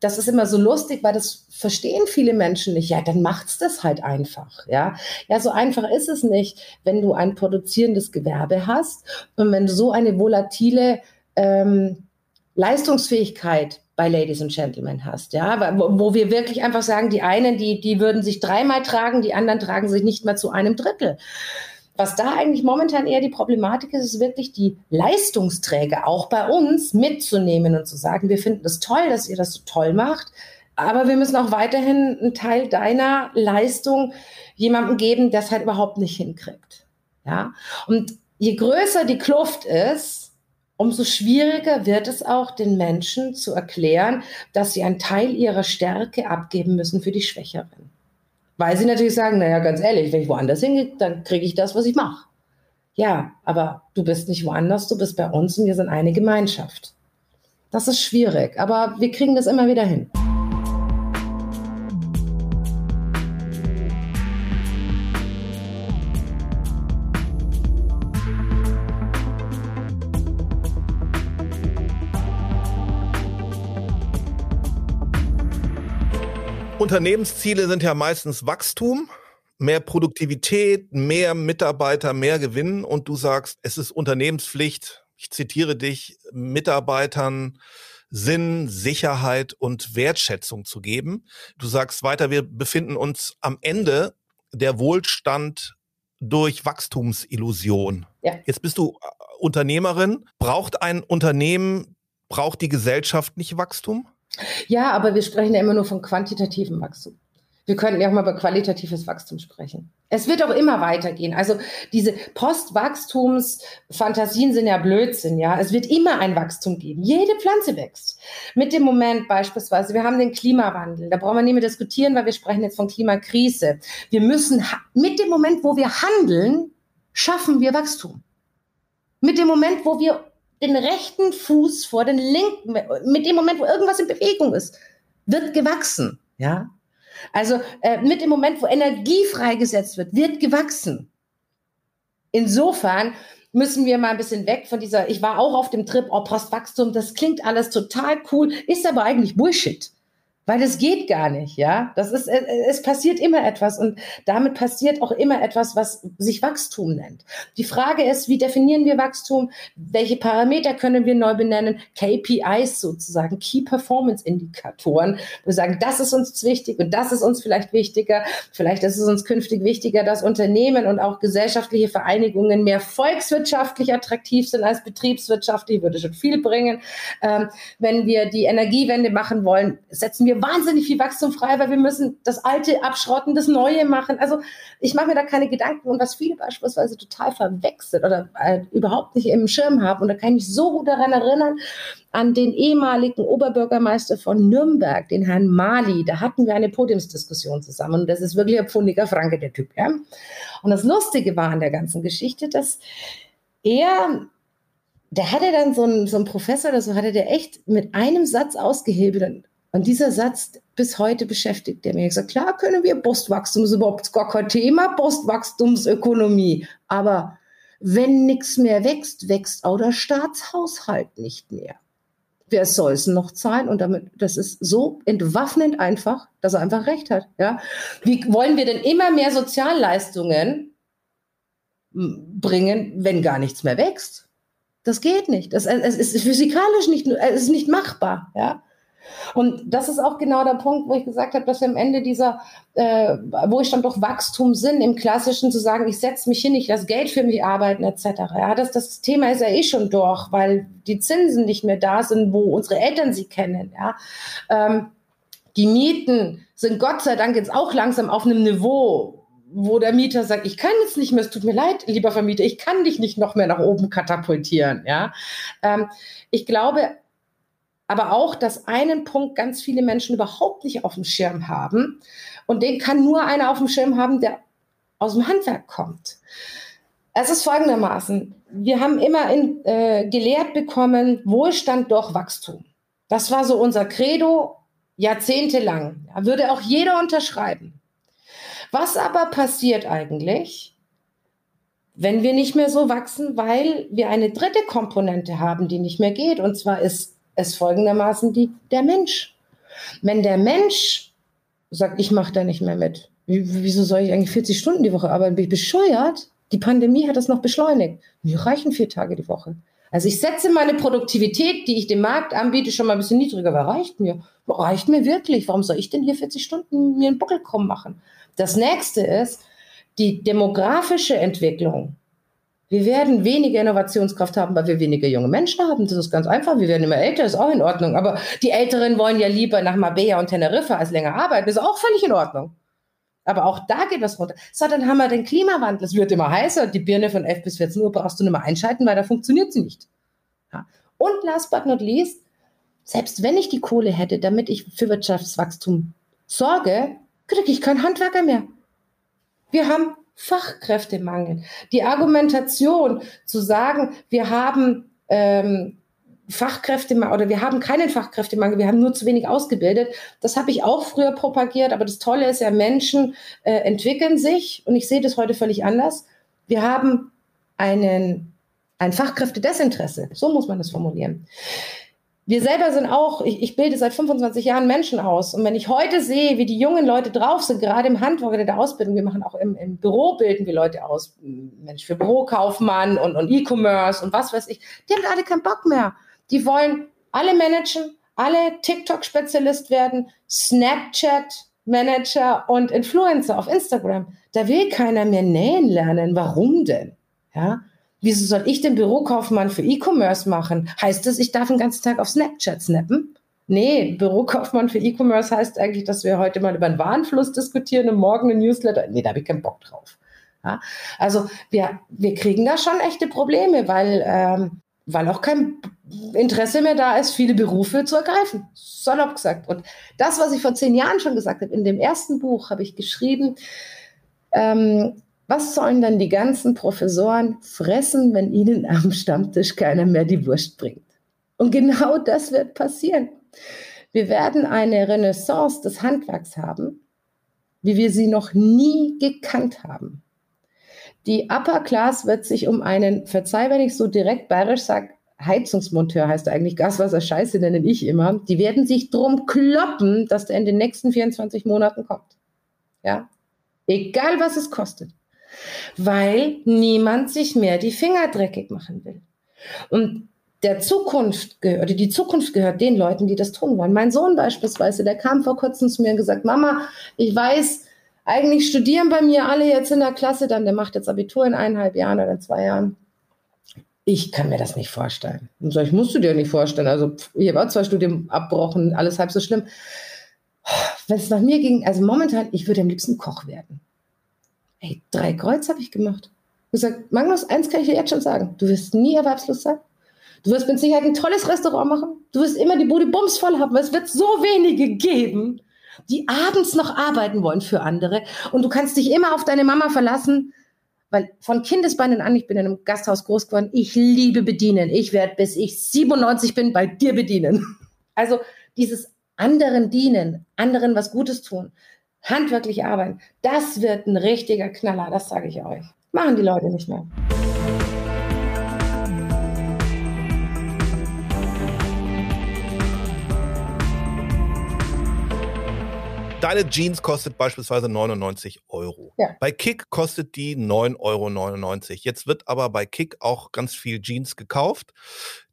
das ist immer so lustig, weil das verstehen viele Menschen nicht. Ja, dann macht's das halt einfach. Ja, ja, so einfach ist es nicht, wenn du ein produzierendes Gewerbe hast und wenn du so eine volatile ähm, Leistungsfähigkeit bei Ladies and Gentlemen hast, ja, wo, wo, wir wirklich einfach sagen, die einen, die, die würden sich dreimal tragen, die anderen tragen sich nicht mal zu einem Drittel. Was da eigentlich momentan eher die Problematik ist, ist wirklich die Leistungsträger auch bei uns mitzunehmen und zu sagen, wir finden es toll, dass ihr das so toll macht, aber wir müssen auch weiterhin einen Teil deiner Leistung jemandem geben, der es halt überhaupt nicht hinkriegt. Ja, und je größer die Kluft ist, umso schwieriger wird es auch den Menschen zu erklären, dass sie einen Teil ihrer Stärke abgeben müssen für die Schwächeren. Weil sie natürlich sagen, naja, ganz ehrlich, wenn ich woanders hingehe, dann kriege ich das, was ich mache. Ja, aber du bist nicht woanders, du bist bei uns und wir sind eine Gemeinschaft. Das ist schwierig, aber wir kriegen das immer wieder hin. Unternehmensziele sind ja meistens Wachstum, mehr Produktivität, mehr Mitarbeiter, mehr Gewinn. Und du sagst, es ist Unternehmenspflicht, ich zitiere dich, Mitarbeitern Sinn, Sicherheit und Wertschätzung zu geben. Du sagst weiter, wir befinden uns am Ende der Wohlstand durch Wachstumsillusion. Ja. Jetzt bist du äh, Unternehmerin. Braucht ein Unternehmen, braucht die Gesellschaft nicht Wachstum? Ja, aber wir sprechen ja immer nur von quantitativem Wachstum. Wir könnten ja auch mal über qualitatives Wachstum sprechen. Es wird auch immer weitergehen. Also diese Postwachstumsfantasien sind ja Blödsinn, ja. Es wird immer ein Wachstum geben. Jede Pflanze wächst. Mit dem Moment beispielsweise, wir haben den Klimawandel. Da brauchen wir nicht mehr diskutieren, weil wir sprechen jetzt von Klimakrise. Wir müssen, mit dem Moment, wo wir handeln, schaffen wir Wachstum. Mit dem Moment, wo wir den rechten Fuß vor den linken, mit dem Moment, wo irgendwas in Bewegung ist, wird gewachsen. Ja? Also äh, mit dem Moment, wo Energie freigesetzt wird, wird gewachsen. Insofern müssen wir mal ein bisschen weg von dieser, ich war auch auf dem Trip, oh, Postwachstum, das klingt alles total cool, ist aber eigentlich Bullshit weil es geht gar nicht, ja. Das ist, äh, es passiert immer etwas und damit passiert auch immer etwas, was sich Wachstum nennt. Die Frage ist, wie definieren wir Wachstum? Welche Parameter können wir neu benennen? KPIs sozusagen, Key Performance Indikatoren. Wir sagen, das ist uns wichtig und das ist uns vielleicht wichtiger. Vielleicht ist es uns künftig wichtiger, dass Unternehmen und auch gesellschaftliche Vereinigungen mehr volkswirtschaftlich attraktiv sind als betriebswirtschaftlich. Würde schon viel bringen. Ähm, wenn wir die Energiewende machen wollen, setzen wir wahnsinnig viel Wachstum frei, weil wir müssen das Alte abschrotten, das Neue machen. Also ich mache mir da keine Gedanken und was viele beispielsweise total verwechselt oder äh, überhaupt nicht im Schirm haben. Und da kann ich so gut daran erinnern, an den ehemaligen Oberbürgermeister von Nürnberg, den Herrn Mali. Da hatten wir eine Podiumsdiskussion zusammen. Und das ist wirklich ein pfundiger Franke, der Typ. Ja? Und das Lustige war an der ganzen Geschichte, dass er der hatte dann so einen, so einen Professor oder so, hatte der echt mit einem Satz ausgehebelt und dieser Satz bis heute beschäftigt er mich. Ich sage, klar können wir Postwachstum, ist überhaupt gar kein Thema, Postwachstumsökonomie. Aber wenn nichts mehr wächst, wächst auch der Staatshaushalt nicht mehr. Wer soll es noch zahlen? Und damit, das ist so entwaffnend einfach, dass er einfach recht hat. Ja? Wie wollen wir denn immer mehr Sozialleistungen bringen, wenn gar nichts mehr wächst? Das geht nicht. Das, es ist physikalisch nicht, es ist nicht machbar. Ja? Und das ist auch genau der Punkt, wo ich gesagt habe, dass wir am Ende dieser, äh, wo ich dann doch Wachstum sind, im Klassischen zu sagen, ich setze mich hin, ich lasse Geld für mich arbeiten, etc. Ja, das, das Thema ist ja eh schon durch, weil die Zinsen nicht mehr da sind, wo unsere Eltern sie kennen. Ja. Ähm, die Mieten sind Gott sei Dank jetzt auch langsam auf einem Niveau, wo der Mieter sagt, ich kann jetzt nicht mehr, es tut mir leid, lieber Vermieter, ich kann dich nicht noch mehr nach oben katapultieren. Ja, ähm, ich glaube, aber auch, dass einen Punkt ganz viele Menschen überhaupt nicht auf dem Schirm haben. Und den kann nur einer auf dem Schirm haben, der aus dem Handwerk kommt. Es ist folgendermaßen, wir haben immer in, äh, gelehrt bekommen, Wohlstand durch Wachstum. Das war so unser Credo jahrzehntelang. Da würde auch jeder unterschreiben. Was aber passiert eigentlich, wenn wir nicht mehr so wachsen, weil wir eine dritte Komponente haben, die nicht mehr geht, und zwar ist es folgendermaßen die, der Mensch. Wenn der Mensch sagt, ich mache da nicht mehr mit, wieso soll ich eigentlich 40 Stunden die Woche arbeiten? Bin ich bescheuert? Die Pandemie hat das noch beschleunigt. Mir reichen vier Tage die Woche. Also ich setze meine Produktivität, die ich dem Markt anbiete, schon mal ein bisschen niedriger, aber reicht mir. Reicht mir wirklich. Warum soll ich denn hier 40 Stunden mir einen Buckel kommen machen? Das nächste ist, die demografische Entwicklung Wir werden weniger Innovationskraft haben, weil wir weniger junge Menschen haben. Das ist ganz einfach. Wir werden immer älter, ist auch in Ordnung. Aber die Älteren wollen ja lieber nach Marbella und Teneriffa als länger arbeiten. Ist auch völlig in Ordnung. Aber auch da geht was runter. So, dann haben wir den Klimawandel. Es wird immer heißer. Die Birne von 11 bis 14 Uhr brauchst du nicht mehr einschalten, weil da funktioniert sie nicht. Ja. Und last but not least, selbst wenn ich die Kohle hätte, damit ich für Wirtschaftswachstum sorge, kriege ich keinen Handwerker mehr. Wir haben Fachkräftemangel. Die Argumentation zu sagen, wir haben ähm, Fachkräftemangel oder wir haben keinen Fachkräftemangel, wir haben nur zu wenig ausgebildet. Das habe ich auch früher propagiert, aber das Tolle ist ja, Menschen äh, entwickeln sich und ich sehe das heute völlig anders. Wir haben einen, ein Fachkräftedesinteresse, so muss man das formulieren wir selber sind auch, ich, ich, bilde seit 25 Jahren Menschen aus. Und wenn ich heute sehe, wie die jungen Leute drauf sind, gerade im Handwerk oder der Ausbildung, wir machen auch im, im Büro, bilden wir Leute aus. Mensch, für Bürokaufmann und, und E-Commerce und was weiß ich. Die haben alle keinen Bock mehr. Die wollen alle managen, alle TikTok-Spezialist werden, Snapchat-Manager und Influencer auf Instagram. Da will keiner mehr nähen lernen. Warum denn? Ja, Wieso soll ich den Bürokaufmann für E-Commerce machen? Heißt das, ich darf den ganzen Tag auf Snapchat snappen? Nee, Bürokaufmann für E-Commerce heißt eigentlich, dass wir heute mal über den Warenfluss diskutieren und morgen ein Newsletter. Nee, da habe ich keinen Bock drauf. Ja? Also wir, wir kriegen da schon echte Probleme, weil, ähm, weil auch kein Interesse mehr da ist, viele Berufe zu ergreifen. Salopp gesagt. Und das, was ich vor zehn Jahren schon gesagt habe, in dem ersten Buch habe ich geschrieben, ähm, was sollen dann die ganzen Professoren fressen, wenn ihnen am Stammtisch keiner mehr die Wurst bringt? Und genau das wird passieren. Wir werden eine Renaissance des Handwerks haben, wie wir sie noch nie gekannt haben. Die Upper Class wird sich um einen, verzeih, wenn ich so direkt bayerisch sage, Heizungsmonteur heißt eigentlich Gaswasser Scheiße, nenne ich immer. Die werden sich drum kloppen, dass der in den nächsten 24 Monaten kommt. Ja? Egal was es kostet weil niemand sich mehr die Finger dreckig machen will. Und der Zukunft gehört, die Zukunft gehört den Leuten, die das tun wollen. Mein Sohn beispielsweise, der kam vor kurzem zu mir und gesagt, Mama, ich weiß, eigentlich studieren bei mir alle jetzt in der Klasse, dann der macht jetzt Abitur in eineinhalb Jahren oder in zwei Jahren. Ich kann mir das nicht vorstellen. Und so, ich musst du dir nicht vorstellen. Also ich habe auch zwei Studien abbrochen, alles halb so schlimm. Wenn es nach mir ging, also momentan, ich würde am liebsten Koch werden. Ey, drei Kreuz habe ich gemacht. Ich gesagt, Magnus, eins kann ich dir jetzt schon sagen. Du wirst nie erwerbslos sein. Du wirst mit Sicherheit ein tolles Restaurant machen. Du wirst immer die Bude bums voll haben, es wird so wenige geben, die abends noch arbeiten wollen für andere. Und du kannst dich immer auf deine Mama verlassen, weil von Kindesbeinen an, ich bin in einem Gasthaus groß geworden, ich liebe bedienen. Ich werde, bis ich 97 bin, bei dir bedienen. Also dieses anderen dienen, anderen was Gutes tun, handwerklich arbeiten, das wird ein richtiger Knaller, das sage ich euch. Machen die Leute nicht mehr. Deine Jeans kostet beispielsweise 99 Euro. Ja. Bei Kick kostet die 9,99 Euro. Jetzt wird aber bei Kick auch ganz viel Jeans gekauft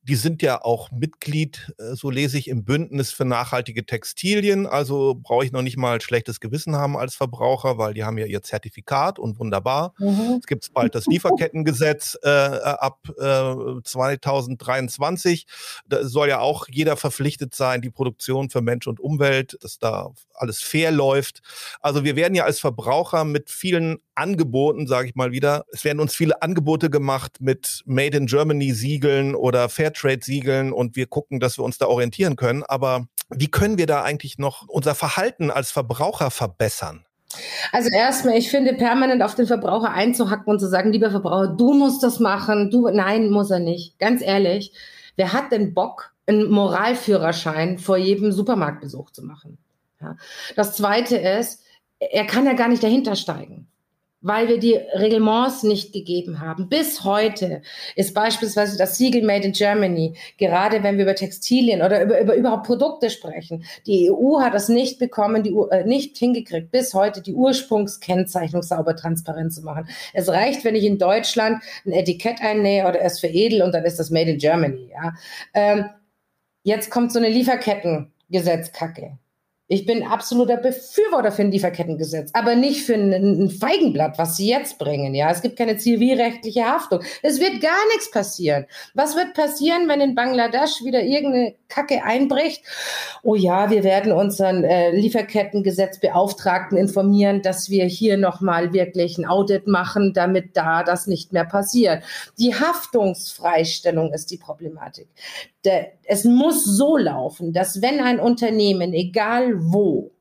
die sind ja auch Mitglied, äh, so lese ich, im Bündnis für nachhaltige Textilien. Also brauche ich noch nicht mal schlechtes Gewissen haben als Verbraucher, weil die haben ja ihr Zertifikat und wunderbar. Mhm. Es gibt bald das Lieferkettengesetz äh, ab äh, 2023. Da soll ja auch jeder verpflichtet sein, die Produktion für Mensch und Umwelt, dass da alles fair läuft. Also wir werden ja als Verbraucher mit vielen Angeboten, sage ich mal wieder, es werden uns viele Angebote gemacht mit Made in Germany Siegeln oder Fairtrade Siegeln und wir gucken, dass wir uns da orientieren können. Aber wie können wir da eigentlich noch unser Verhalten als Verbraucher verbessern? Also erstmal, ich finde permanent auf den Verbraucher einzuhacken und zu sagen, lieber Verbraucher, du musst das machen, du, nein, muss er nicht. Ganz ehrlich, wer hat denn Bock, einen Moralführerschein vor jedem Supermarktbesuch zu machen? Ja. Das zweite ist, er kann ja gar nicht dahinter steigen weil wir die Reglements nicht gegeben haben. Bis heute ist beispielsweise das Siegel Made in Germany, gerade wenn wir über Textilien oder über, über überhaupt Produkte sprechen. Die EU hat das nicht bekommen, die, äh, nicht hingekriegt, bis heute die Ursprungskennzeichnung sauber transparent zu machen. Es reicht, wenn ich in Deutschland ein Etikett einnähe oder es veredel und dann ist das Made in Germany. Ja. Ähm, jetzt kommt so eine Lieferkettengesetzkacke Ich bin absoluter Befürworter für ein Lieferkettengesetz, aber nicht für ein, Feigenblatt, was sie jetzt bringen. Ja, es gibt keine zivilrechtliche Haftung. Es wird gar nichts passieren. Was wird passieren, wenn in Bangladesch wieder irgendeine Kacke einbricht? Oh ja, wir werden unseren äh, Lieferkettengesetzbeauftragten informieren, dass wir hier nochmal wirklich ein Audit machen, damit da das nicht mehr passiert. Die Haftungsfreistellung ist die Problematik der, es muss so laufen, dass wenn ein Unternehmen, egal wo,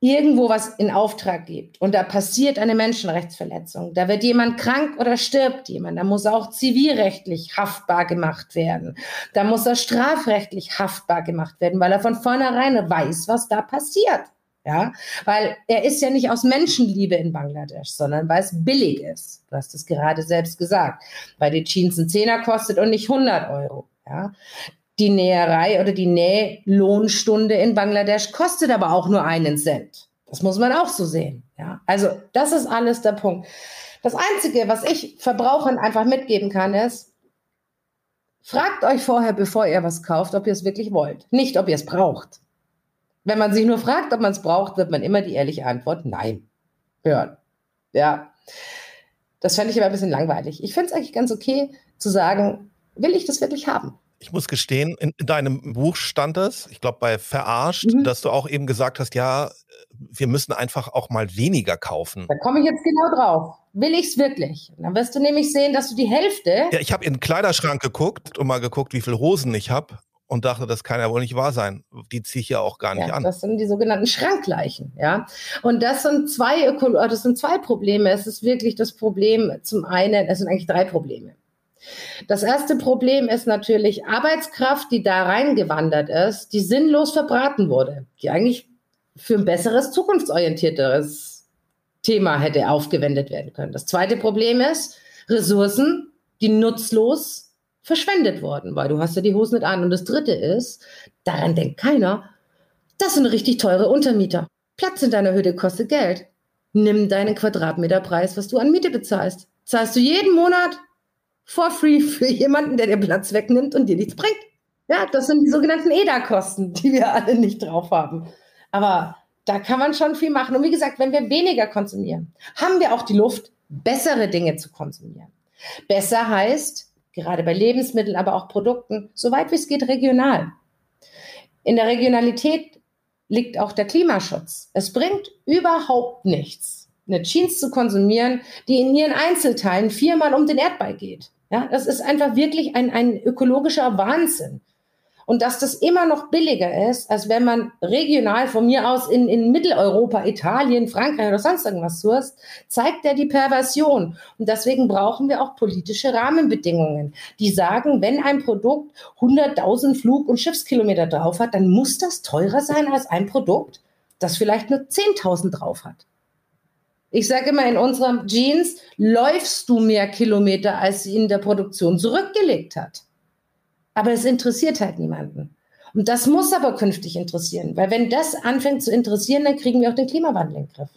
irgendwo was in Auftrag gibt und da passiert eine Menschenrechtsverletzung, da wird jemand krank oder stirbt jemand, da muss auch zivilrechtlich haftbar gemacht werden, da muss er strafrechtlich haftbar gemacht werden, weil er von vornherein weiß, was da passiert. Ja, weil er ist ja nicht aus Menschenliebe in Bangladesch, sondern weil es billig ist. Du hast es gerade selbst gesagt, weil die Jeans ein Zehner kostet und nicht 100 Euro. Ja, die Näherei oder die Nählohnstunde in Bangladesch kostet aber auch nur einen Cent. Das muss man auch so sehen. Ja, also das ist alles der Punkt. Das Einzige, was ich Verbrauchern einfach mitgeben kann, ist, fragt euch vorher, bevor ihr was kauft, ob ihr es wirklich wollt. Nicht, ob ihr es braucht. Wenn man sich nur fragt, ob man es braucht, wird man immer die ehrliche Antwort Nein hören. Ja. Das fände ich aber ein bisschen langweilig. Ich finde es eigentlich ganz okay zu sagen, will ich das wirklich haben? Ich muss gestehen, in, in deinem Buch stand es, ich glaube bei Verarscht, mhm. dass du auch eben gesagt hast, ja, wir müssen einfach auch mal weniger kaufen. Da komme ich jetzt genau drauf. Will ich es wirklich? Dann wirst du nämlich sehen, dass du die Hälfte. Ja, ich habe in den Kleiderschrank geguckt und mal geguckt, wie viele Hosen ich habe und dachte, das kann ja wohl nicht wahr sein. Die ziehe ich ja auch gar nicht ja, an. Das sind die sogenannten Schrankleichen, ja. Und das sind zwei Öko das sind zwei Probleme. Es ist wirklich das Problem, zum einen, es sind eigentlich drei Probleme. Das erste Problem ist natürlich Arbeitskraft, die da reingewandert ist, die sinnlos verbraten wurde, die eigentlich für ein besseres, zukunftsorientierteres Thema hätte aufgewendet werden können. Das zweite Problem ist Ressourcen, die nutzlos verschwendet worden, weil du hast ja die Hose nicht an. Und das Dritte ist, daran denkt keiner, das sind richtig teure Untermieter. Platz in deiner Hütte kostet Geld. Nimm deinen Quadratmeterpreis, was du an Miete bezahlst. Zahlst du jeden Monat for free für jemanden, der dir Platz wegnimmt und dir nichts bringt. Ja, das sind die sogenannten EDA-Kosten, die wir alle nicht drauf haben. Aber da kann man schon viel machen. Und wie gesagt, wenn wir weniger konsumieren, haben wir auch die Luft, bessere Dinge zu konsumieren. Besser heißt, gerade bei Lebensmitteln, aber auch Produkten, soweit wie es geht regional. In der Regionalität liegt auch der Klimaschutz. Es bringt überhaupt nichts, eine Jeans zu konsumieren, die in ihren Einzelteilen viermal um den Erdball geht. Ja, das ist einfach wirklich ein, ein ökologischer Wahnsinn und dass das immer noch billiger ist, als wenn man regional von mir aus in, in Mitteleuropa, Italien, Frankreich oder sonst irgendwas sourst, zeigt er die Perversion. Und deswegen brauchen wir auch politische Rahmenbedingungen, die sagen, wenn ein Produkt 100.000 Flug- und Schiffskilometer drauf hat, dann muss das teurer sein als ein Produkt, das vielleicht nur 10.000 drauf hat. Ich sage immer, in unserer Jeans läufst du mehr Kilometer, als sie in der Produktion zurückgelegt hat. Aber es interessiert halt niemanden. Und das muss aber künftig interessieren, weil wenn das anfängt zu interessieren, dann kriegen wir auch den Klimawandel in den Griff.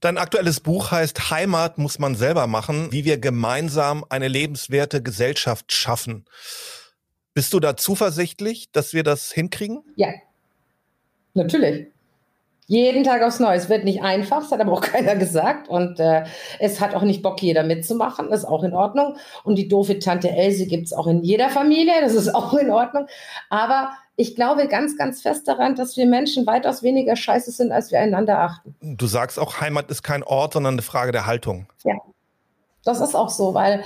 Dein aktuelles Buch heißt Heimat muss man selber machen, wie wir gemeinsam eine lebenswerte Gesellschaft schaffen. Bist du da zuversichtlich, dass wir das hinkriegen? Ja, natürlich. Jeden Tag aufs Neue. Es wird nicht einfach, das hat aber auch keiner gesagt. Und äh, es hat auch nicht Bock, jeder mitzumachen. Das ist auch in Ordnung. Und die doofe Tante Else gibt es auch in jeder Familie. Das ist auch in Ordnung. Aber ich glaube ganz, ganz fest daran, dass wir Menschen weitaus weniger scheiße sind, als wir einander achten. Du sagst auch, Heimat ist kein Ort, sondern eine Frage der Haltung. Ja, das ist auch so, weil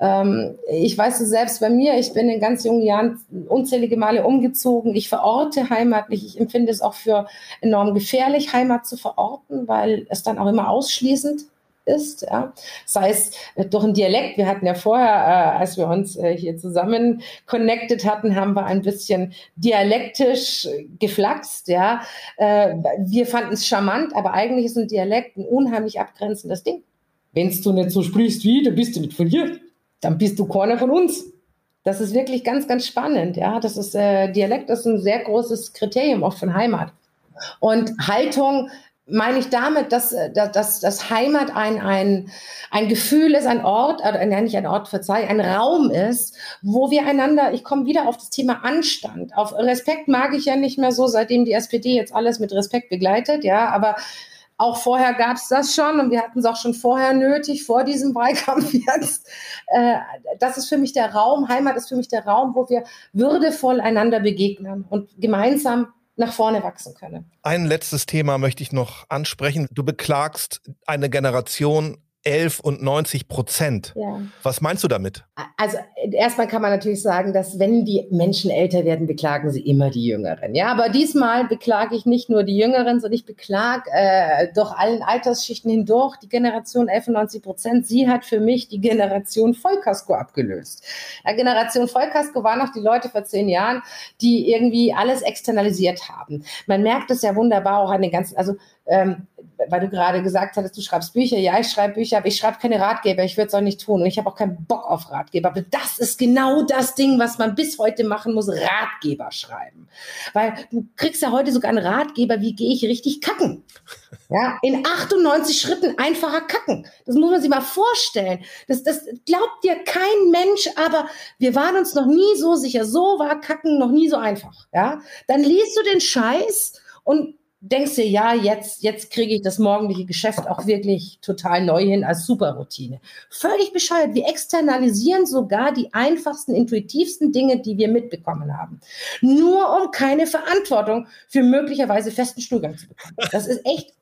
ähm, ich weiß es selbst bei mir, ich bin in ganz jungen Jahren unzählige Male umgezogen. Ich verorte heimatlich. Ich empfinde es auch für enorm gefährlich, Heimat zu verorten, weil es dann auch immer ausschließend ist, ja. sei es äh, durch ein Dialekt. Wir hatten ja vorher, äh, als wir uns äh, hier zusammen connected hatten, haben wir ein bisschen dialektisch geflaxt, ja. Äh, wir fanden es charmant, aber eigentlich ist ein Dialekt ein unheimlich abgrenzendes Ding. Wenn du nicht so sprichst wie, dann bist du nicht von hier. Dann bist du keiner von uns. Das ist wirklich ganz, ganz spannend. Ja, das ist, äh, Dialekt ist ein sehr großes Kriterium auch von Heimat. Und Haltung meine ich damit, dass, äh, dass, dass Heimat ein, ein, ein Gefühl ist, ein Ort, oder nicht ein Ort, verzeih, ein Raum ist, wo wir einander, ich komme wieder auf das Thema Anstand, auf Respekt mag ich ja nicht mehr so, seitdem die SPD jetzt alles mit Respekt begleitet, ja, aber auch vorher gab es das schon und wir hatten es auch schon vorher nötig, vor diesem Wahlkampf jetzt. Äh, das ist für mich der Raum, Heimat ist für mich der Raum, wo wir würdevoll einander begegnen und gemeinsam nach vorne wachsen können. Ein letztes Thema möchte ich noch ansprechen. Du beklagst eine Generation 11 und 90 Prozent. Ja. Was meinst du damit? Also erstmal kann man natürlich sagen, dass wenn die Menschen älter werden, beklagen sie immer die Jüngeren. Ja, aber diesmal beklage ich nicht nur die Jüngeren, sondern ich beklage äh, durch allen Altersschichten hindurch die Generation 11 und 90 Prozent. Sie hat für mich die Generation Vollkasko abgelöst. Ja, Generation Vollkasko waren noch die Leute vor zehn Jahren, die irgendwie alles externalisiert haben. Man merkt es ja wunderbar auch an den ganzen, also ähm, weil du gerade gesagt hattest, du schreibst Bücher. Ja, ich schreibe Bücher, aber ich schreibe keine Ratgeber. Ich würde es auch nicht tun. Und ich habe auch keinen Bock auf Ratgeber. Aber das ist genau das Ding, was man bis heute machen muss, Ratgeber schreiben. Weil du kriegst ja heute sogar einen Ratgeber, wie gehe ich richtig kacken. Ja, in 98 Schritten einfacher kacken. Das muss man sich mal vorstellen. Das, das glaubt dir kein Mensch, aber wir waren uns noch nie so sicher. So war Kacken noch nie so einfach. Ja, dann liest du den Scheiß und denkst dir, ja, jetzt, jetzt kriege ich das morgendliche Geschäft auch wirklich total neu hin als Superroutine. Völlig bescheuert. Wir externalisieren sogar die einfachsten, intuitivsten Dinge, die wir mitbekommen haben. Nur um keine Verantwortung für möglicherweise festen Stuhlgang zu bekommen. Das ist echt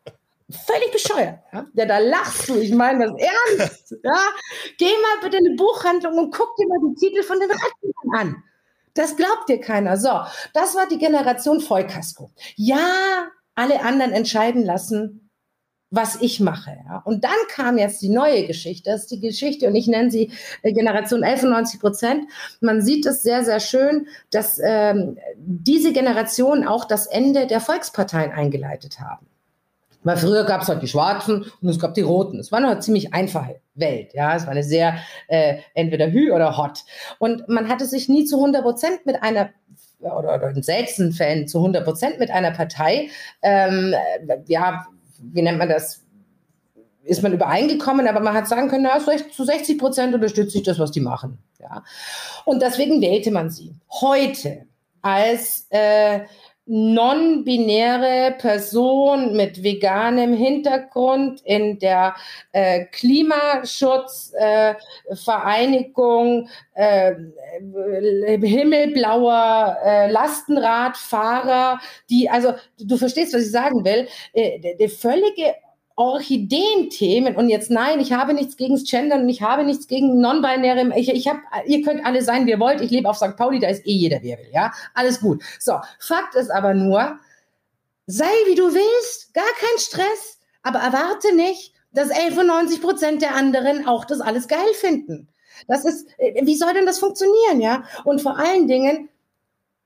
völlig bescheuert. Ja? ja, da lachst du. Ich meine das ernst. Ja? Geh mal bitte in eine Buchhandlung und guck dir mal die Titel von den Ratgebern an. Das glaubt dir keiner. So, das war die Generation Vollkasko. Ja, alle anderen entscheiden lassen, was ich mache. Ja. Und dann kam jetzt die neue Geschichte, das ist die Geschichte, und ich nenne sie äh, Generation 91 Prozent. Man sieht es sehr, sehr schön, dass ähm, diese Generation auch das Ende der Volksparteien eingeleitet haben. Weil früher gab es halt die Schwarzen und es gab die Roten. Es war eine ziemlich einfache Welt. Ja, es war eine sehr äh, entweder Hü oder Hot. Und man hatte sich nie zu 100 Prozent mit einer oder, oder in seltenen Fällen zu 100 Prozent mit einer Partei, ähm, ja, wie nennt man das? Ist man übereingekommen, aber man hat sagen können, na, zu 60 Prozent unterstütze ich das, was die machen. Ja. Und deswegen wählte man sie. Heute als äh, non-binäre Person mit veganem Hintergrund in der äh, Klimaschutzvereinigung äh, äh, himmelblauer äh, Lastenradfahrer, die, also du verstehst, was ich sagen will, äh, der, der völlige Orchideenthemen und jetzt nein, ich habe nichts gegen das Gendern und ich habe nichts gegen Non-Binäre. Ich, ich habe, ihr könnt alle sein, wie ihr wollt. Ich lebe auf St. Pauli, da ist eh jeder, wer will. Ja, alles gut. So, Fakt ist aber nur, sei wie du willst, gar kein Stress, aber erwarte nicht, dass 91 Prozent der anderen auch das alles geil finden. Das ist, äh, wie soll denn das funktionieren, ja? Und vor allen Dingen,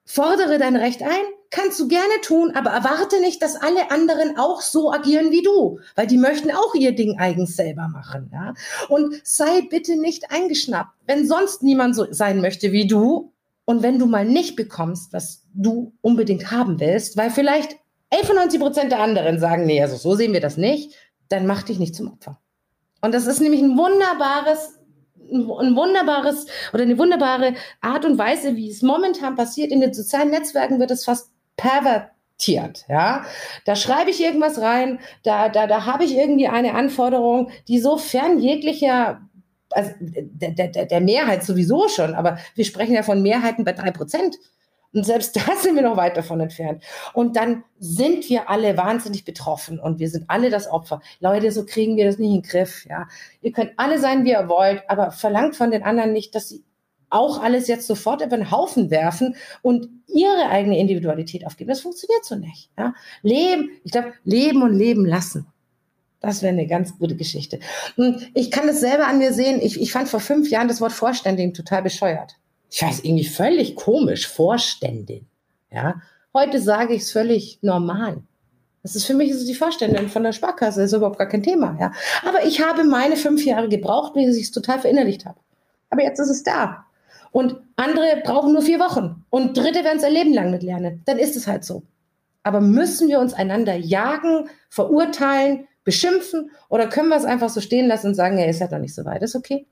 fordere dein Recht ein, kannst du gerne tun, aber erwarte nicht, dass alle anderen auch so agieren wie du, weil die möchten auch ihr Ding eigens selber machen, ja. Und sei bitte nicht eingeschnappt, wenn sonst niemand so sein möchte wie du und wenn du mal nicht bekommst, was du unbedingt haben willst, weil vielleicht 91 Prozent der anderen sagen, nee, also so sehen wir das nicht, dann mach dich nicht zum Opfer. Und das ist nämlich ein wunderbares ein wunderbares oder eine wunderbare Art und Weise, wie es momentan passiert. In den sozialen Netzwerken wird es fast pervertiert, ja. Da schreibe ich irgendwas rein, da, da, da habe ich irgendwie eine Anforderung, die so fern jeglicher also der, der, der Mehrheit sowieso schon, aber wir sprechen ja von Mehrheiten bei drei Prozent. Und selbst da sind wir noch weit davon entfernt. Und dann sind wir alle wahnsinnig betroffen und wir sind alle das Opfer. Leute, so kriegen wir das nicht in den Griff. Ja, ihr könnt alle sein, wie ihr wollt, aber verlangt von den anderen nicht, dass sie auch alles jetzt sofort über den Haufen werfen und ihre eigene Individualität aufgeben. Das funktioniert so nicht. Ja? Leben, ich glaube, leben und leben lassen. Das wäre eine ganz gute Geschichte. Und ich kann das selber an mir sehen. Ich, ich fand vor fünf Jahren das Wort Vorständin total bescheuert ich weiß, irgendwie völlig komisch, Vorständin. Ja, heute sage ich es völlig normal. Das ist für mich ist die Vorständin von der Sparkasse, ist überhaupt gar kein Thema. Ja. Aber ich habe meine fünf Jahre gebraucht, bis ich es total verinnerlicht habe. Aber jetzt ist es da. Und andere brauchen nur vier Wochen. Und Dritte werden es ein Leben lang mit lernen. Dann ist es halt so. Aber müssen wir uns einander jagen, verurteilen, beschimpfen oder können wir es einfach so stehen lassen und sagen, ja, ist ja doch nicht so weit, ist okay?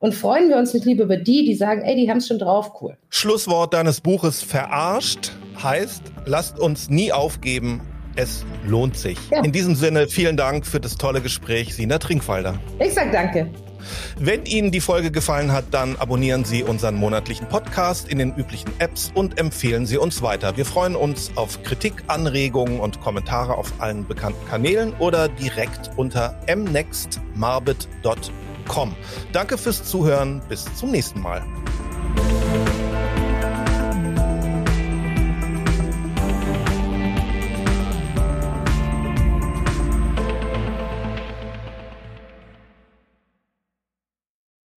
Und freuen wir uns nicht lieber über die, die sagen, ey, die haben es schon drauf, cool. Schlusswort deines Buches Verarscht heißt, lasst uns nie aufgeben, es lohnt sich. Ja. In diesem Sinne, vielen Dank für das tolle Gespräch, Sina Trinkwalder. Ich sag danke. Wenn Ihnen die Folge gefallen hat, dann abonnieren Sie unseren monatlichen Podcast in den üblichen Apps und empfehlen Sie uns weiter. Wir freuen uns auf Kritik, Anregungen und Kommentare auf allen bekannten Kanälen oder direkt unter mnextmarbit.com. Danke fürs Zuhören. Bis zum nächsten Mal.